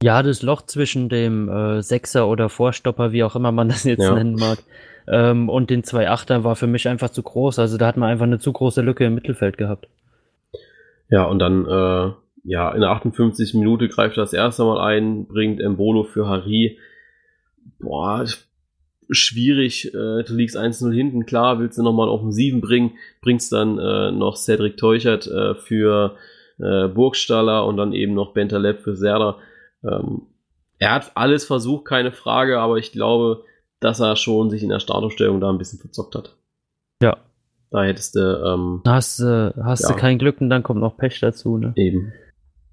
Ja, das Loch zwischen dem äh, Sechser oder Vorstopper, wie auch immer man das jetzt ja. nennen mag, ähm, und den zwei Achter war für mich einfach zu groß. Also da hat man einfach eine zu große Lücke im Mittelfeld gehabt. Ja, und dann, äh, ja, in der 58 Minute greift er das erste Mal ein, bringt Embolo für Harry. Boah, schwierig. Äh, du liegst 1-0 hinten, klar, willst du nochmal Offensiven bringen, bringst dann äh, noch Cedric Teuchert äh, für äh, Burgstaller und dann eben noch Bentaleb für Serda. Ähm, er hat alles versucht, keine Frage, aber ich glaube, dass er schon sich in der Startaufstellung da ein bisschen verzockt hat. Ja. Da hättest du. Ähm, hast, äh, hast ja. du kein Glück und dann kommt noch Pech dazu, ne? Eben.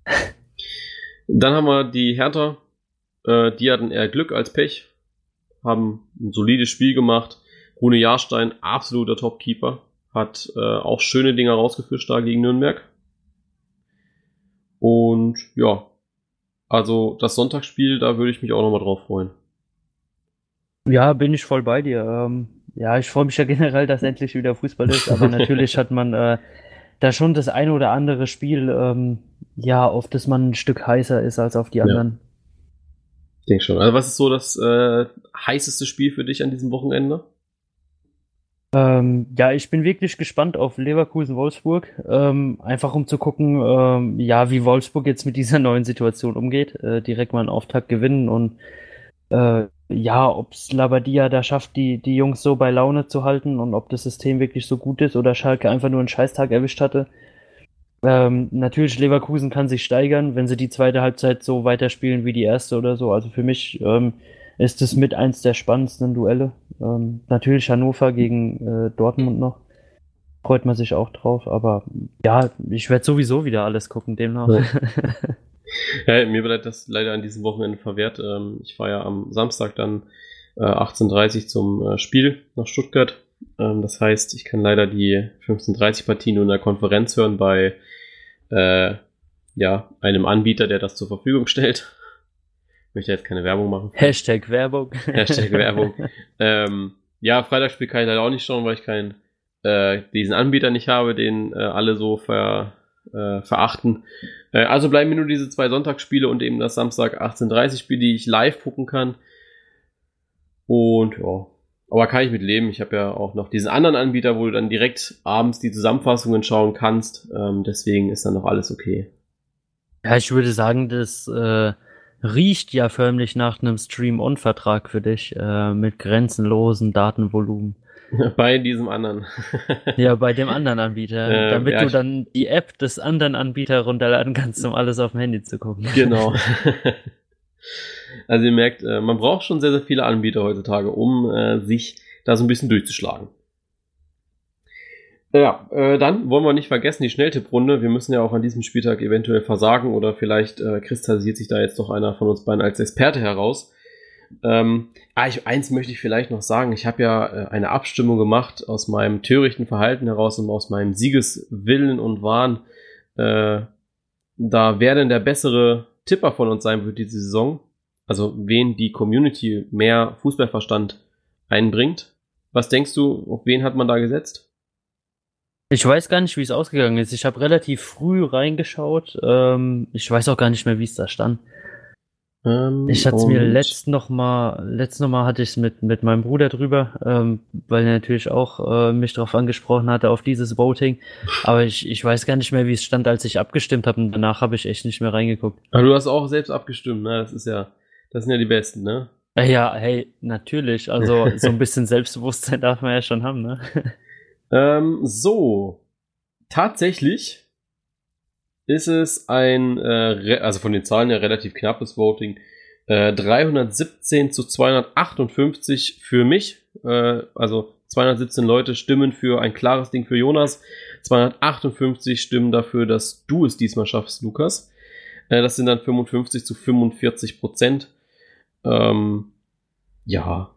dann haben wir die Hertha. Äh, die hatten eher Glück als Pech haben ein solides Spiel gemacht. Rune Jahrstein, absoluter Topkeeper, hat äh, auch schöne Dinger rausgefischt da gegen Nürnberg. Und ja, also das Sonntagsspiel, da würde ich mich auch nochmal drauf freuen. Ja, bin ich voll bei dir. Ähm, ja, ich freue mich ja generell, dass endlich wieder Fußball ist, aber natürlich hat man äh, da schon das eine oder andere Spiel, ähm, ja, auf das man ein Stück heißer ist als auf die anderen. Ja. Denke schon. Also was ist so das äh, heißeste Spiel für dich an diesem Wochenende? Ähm, ja, ich bin wirklich gespannt auf Leverkusen-Wolfsburg. Ähm, einfach um zu gucken, ähm, ja, wie Wolfsburg jetzt mit dieser neuen Situation umgeht. Äh, direkt mal einen Auftakt gewinnen und äh, ja, ob es Labadia da schafft, die, die Jungs so bei Laune zu halten und ob das System wirklich so gut ist oder Schalke einfach nur einen Scheißtag erwischt hatte. Ähm, natürlich, Leverkusen kann sich steigern, wenn sie die zweite Halbzeit so weiterspielen wie die erste oder so. Also für mich ähm, ist es mit eins der spannendsten Duelle. Ähm, natürlich Hannover gegen äh, Dortmund noch. Freut man sich auch drauf, aber ja, ich werde sowieso wieder alles gucken, demnach. Ja. ja, mir bleibt das leider an diesem Wochenende verwehrt. Ähm, ich war ja am Samstag dann äh, 18.30 zum äh, Spiel nach Stuttgart Ähm, das heißt, ich kann leider die 1530 Partien nur in der Konferenz hören bei äh, ja, einem Anbieter, der das zur Verfügung stellt. Ich möchte jetzt keine Werbung machen. Hashtag Werbung. Hashtag Werbung. ähm, ja, Freitagsspiel kann ich leider auch nicht schauen, weil ich keinen äh, diesen Anbieter nicht habe, den äh, alle so ver, äh, verachten. Äh, also bleiben mir nur diese zwei Sonntagsspiele und eben das Samstag 18.30 Spiel, die ich live gucken kann. Und ja, aber kann ich mit leben. Ich habe ja auch noch diesen anderen Anbieter, wo du dann direkt abends die Zusammenfassungen schauen kannst. Ähm, deswegen ist dann noch alles okay. Ja, ich würde sagen, das äh, riecht ja förmlich nach einem Stream-On-Vertrag für dich äh, mit grenzenlosen Datenvolumen. Bei diesem anderen. ja, bei dem anderen Anbieter. Äh, damit ja, du dann die App des anderen Anbieters runterladen kannst, um alles auf dem Handy zu gucken. Genau. also ihr merkt, äh, man braucht schon sehr, sehr viele Anbieter heutzutage, um äh, sich da so ein bisschen durchzuschlagen. Ja, äh, dann wollen wir nicht vergessen, die Schnelltipprunde. Wir müssen ja auch an diesem Spieltag eventuell versagen oder vielleicht äh, kristallisiert sich da jetzt doch einer von uns beiden als Experte heraus. Ähm, ah, ich, eins möchte ich vielleicht noch sagen. Ich habe ja äh, eine Abstimmung gemacht aus meinem törichten Verhalten heraus und aus meinem Siegeswillen und Wahn. Äh, da wer denn der bessere Tipper von uns sein wird diese Saison. Also wen die Community mehr Fußballverstand einbringt. Was denkst du, auf wen hat man da gesetzt? Ich weiß gar nicht, wie es ausgegangen ist. Ich habe relativ früh reingeschaut. Ähm, ich weiß auch gar nicht mehr, wie es da stand. Ähm, ich hatte es mir letzt noch mal, letzt noch mal hatte ich es mit mit meinem Bruder drüber, ähm, weil er natürlich auch äh, mich darauf angesprochen hatte auf dieses Voting. Aber ich, ich weiß gar nicht mehr, wie es stand, als ich abgestimmt habe. Und danach habe ich echt nicht mehr reingeguckt. Aber du hast auch selbst abgestimmt, ne? Das ist ja, das sind ja die Besten, ne? Ja, hey, natürlich. Also so ein bisschen Selbstbewusstsein darf man ja schon haben, ne? Ähm, so. Tatsächlich ist es ein, äh, also von den Zahlen her relativ knappes Voting. Äh, 317 zu 258 für mich. Äh, also 217 Leute stimmen für ein klares Ding für Jonas. 258 stimmen dafür, dass du es diesmal schaffst, Lukas. Äh, das sind dann 55 zu 45 Prozent. Ähm, ja,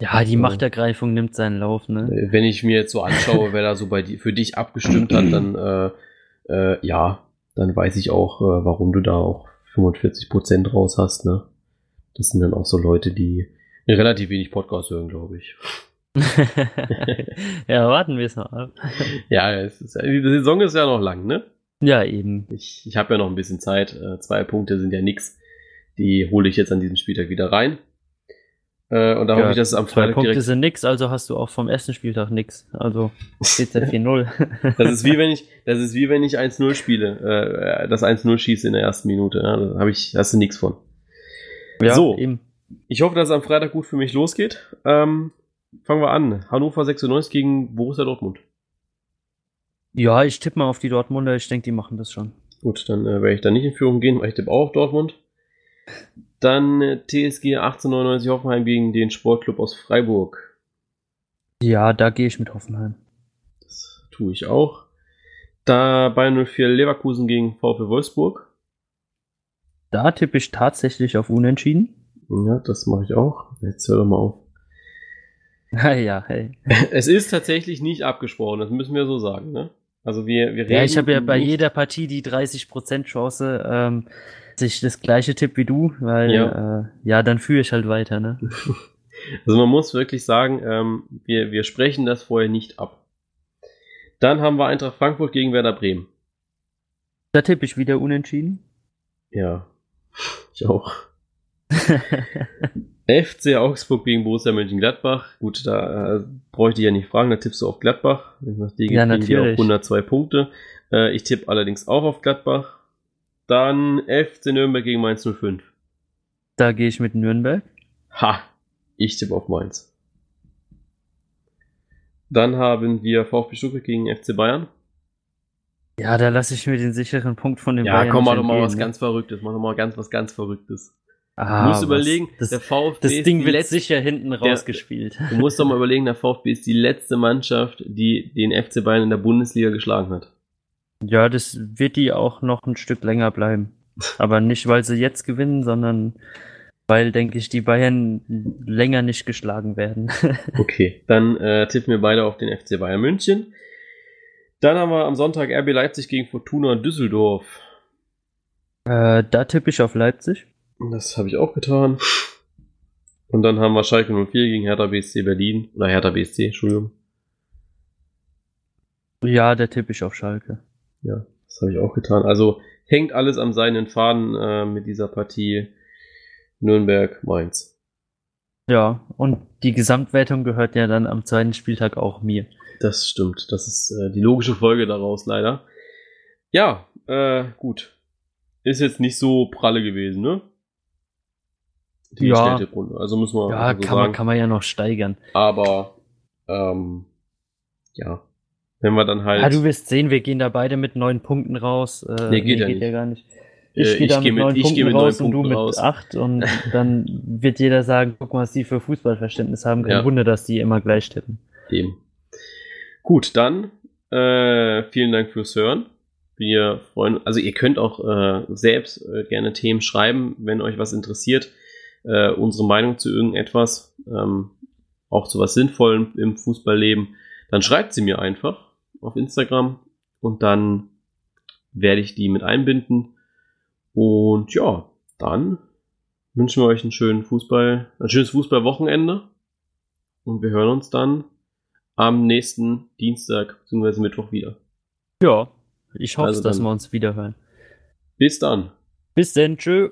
ja, die Machtergreifung nimmt seinen Lauf, ne? Äh, wenn ich mir jetzt so anschaue, wer da so bei die, für dich abgestimmt hat, dann äh, äh, ja, dann weiß ich auch, äh, warum du da auch 45 Prozent raus hast, ne? Das sind dann auch so Leute, die relativ wenig Podcast hören, glaube ich. ja, warten wir es mal ab. ja, es ist, die Saison ist ja noch lang, ne? Ja, eben. Ich, ich habe ja noch ein bisschen Zeit. Äh, zwei Punkte sind ja nix. Die hole ich jetzt an diesem Spieltag wieder rein. Äh, und da ja, hoffe ich, dass es am Freitag. Punkte sind nix, also hast du auch vom ersten Spieltag nix. Also steht ja 4-0. das ist wie wenn ich, das ist wie wenn ich 1-0 spiele, äh, das 1-0 schieße in der ersten Minute. Ja, da habe ich, hast du nichts von. Ja, so. Eben. Ich hoffe, dass es am Freitag gut für mich losgeht. Ähm, fangen wir an. Hannover 96 gegen Borussia Dortmund. Ja, ich tippe mal auf die Dortmunder. Ich denke, die machen das schon. Gut, dann äh, werde ich da nicht in Führung gehen, weil ich tippe auch auf Dortmund. Dann äh, TSG 1899 Hoffenheim gegen den Sportclub aus Freiburg. Ja, da gehe ich mit Hoffenheim. Das tue ich auch. Da Bayern 04 Leverkusen gegen VfL Wolfsburg. Da tippe ich tatsächlich auf Unentschieden. Ja, das mache ich auch. Jetzt hör doch mal auf. ja, hey. Es ist tatsächlich nicht abgesprochen, das müssen wir so sagen, ne? Also wir, wir reden. Ja, ich habe ja bei jeder Partie die 30% Chance. Ähm, ich das gleiche Tipp wie du, weil ja, äh, ja dann führe ich halt weiter, ne? Also man muss wirklich sagen, ähm, wir, wir sprechen das vorher nicht ab. Dann haben wir Eintracht Frankfurt gegen Werder Bremen. Da tippe ich wieder unentschieden. Ja, ich auch. FC Augsburg gegen Borussia Mönchengladbach. Gut, da äh, bräuchte ich ja nicht fragen, da tippst du auf Gladbach. Nach ja, natürlich. Auf 102 Punkte. Äh, ich tippe allerdings auch auf Gladbach. Dann FC Nürnberg gegen Mainz 05. Da gehe ich mit Nürnberg. Ha, ich tippe auf Mainz. Dann haben wir VfB Stuttgart gegen FC Bayern. Ja, da lasse ich mir den sicheren Punkt von den ja, Bayern. Ja, komm mal doch mal was ne? ganz Verrücktes. Mach doch mal ganz was ganz Verrücktes. Ah, du musst was, überlegen, das, der VfB das Ding wird letzte, sicher hinten rausgespielt. du musst doch mal überlegen, der VfB ist die letzte Mannschaft, die den FC Bayern in der Bundesliga geschlagen hat. Ja, das wird die auch noch ein Stück länger bleiben. Aber nicht, weil sie jetzt gewinnen, sondern weil, denke ich, die Bayern länger nicht geschlagen werden. okay, dann äh, tippen wir beide auf den FC Bayern München. Dann haben wir am Sonntag RB Leipzig gegen Fortuna Düsseldorf. Äh, da tippe ich auf Leipzig. Das habe ich auch getan. Und dann haben wir Schalke 04 gegen Hertha BSC Berlin. Oder Hertha BSC, Entschuldigung. Ja, der tippe ich auf Schalke. Ja, das habe ich auch getan. Also hängt alles am seinen Faden äh, mit dieser Partie Nürnberg-Mainz. Ja, und die Gesamtwertung gehört ja dann am zweiten Spieltag auch mir. Das stimmt. Das ist äh, die logische Folge daraus leider. Ja, äh, gut. Ist jetzt nicht so pralle gewesen, ne? Die ja. Runde. Also muss man. Ja, so kann, sagen. Man, kann man ja noch steigern. Aber, ähm, ja. Wenn wir dann halt. Ja, du wirst sehen, wir gehen da beide mit neun Punkten raus. Äh, nee, geht, nee, ja, geht nicht. ja gar nicht. Ich äh, gehe da mit neun mit, Punkten raus und du mit raus. acht und dann wird jeder sagen, guck mal, was die für Fußballverständnis haben. Kein ja. Wunder, dass die immer gleich tippen. Eben. Gut, dann äh, vielen Dank fürs Hören. Wir freuen, also ihr könnt auch äh, selbst äh, gerne Themen schreiben, wenn euch was interessiert. Äh, unsere Meinung zu irgendetwas, ähm, auch zu was Sinnvollem im Fußballleben, dann schreibt sie mir einfach auf Instagram und dann werde ich die mit einbinden. Und ja, dann wünschen wir euch einen schönen Fußball, ein schönes Fußballwochenende. Und wir hören uns dann am nächsten Dienstag bzw. Mittwoch wieder. Ja, ich hoffe, also dass wir uns wieder hören. Bis dann. Bis dann, tschö.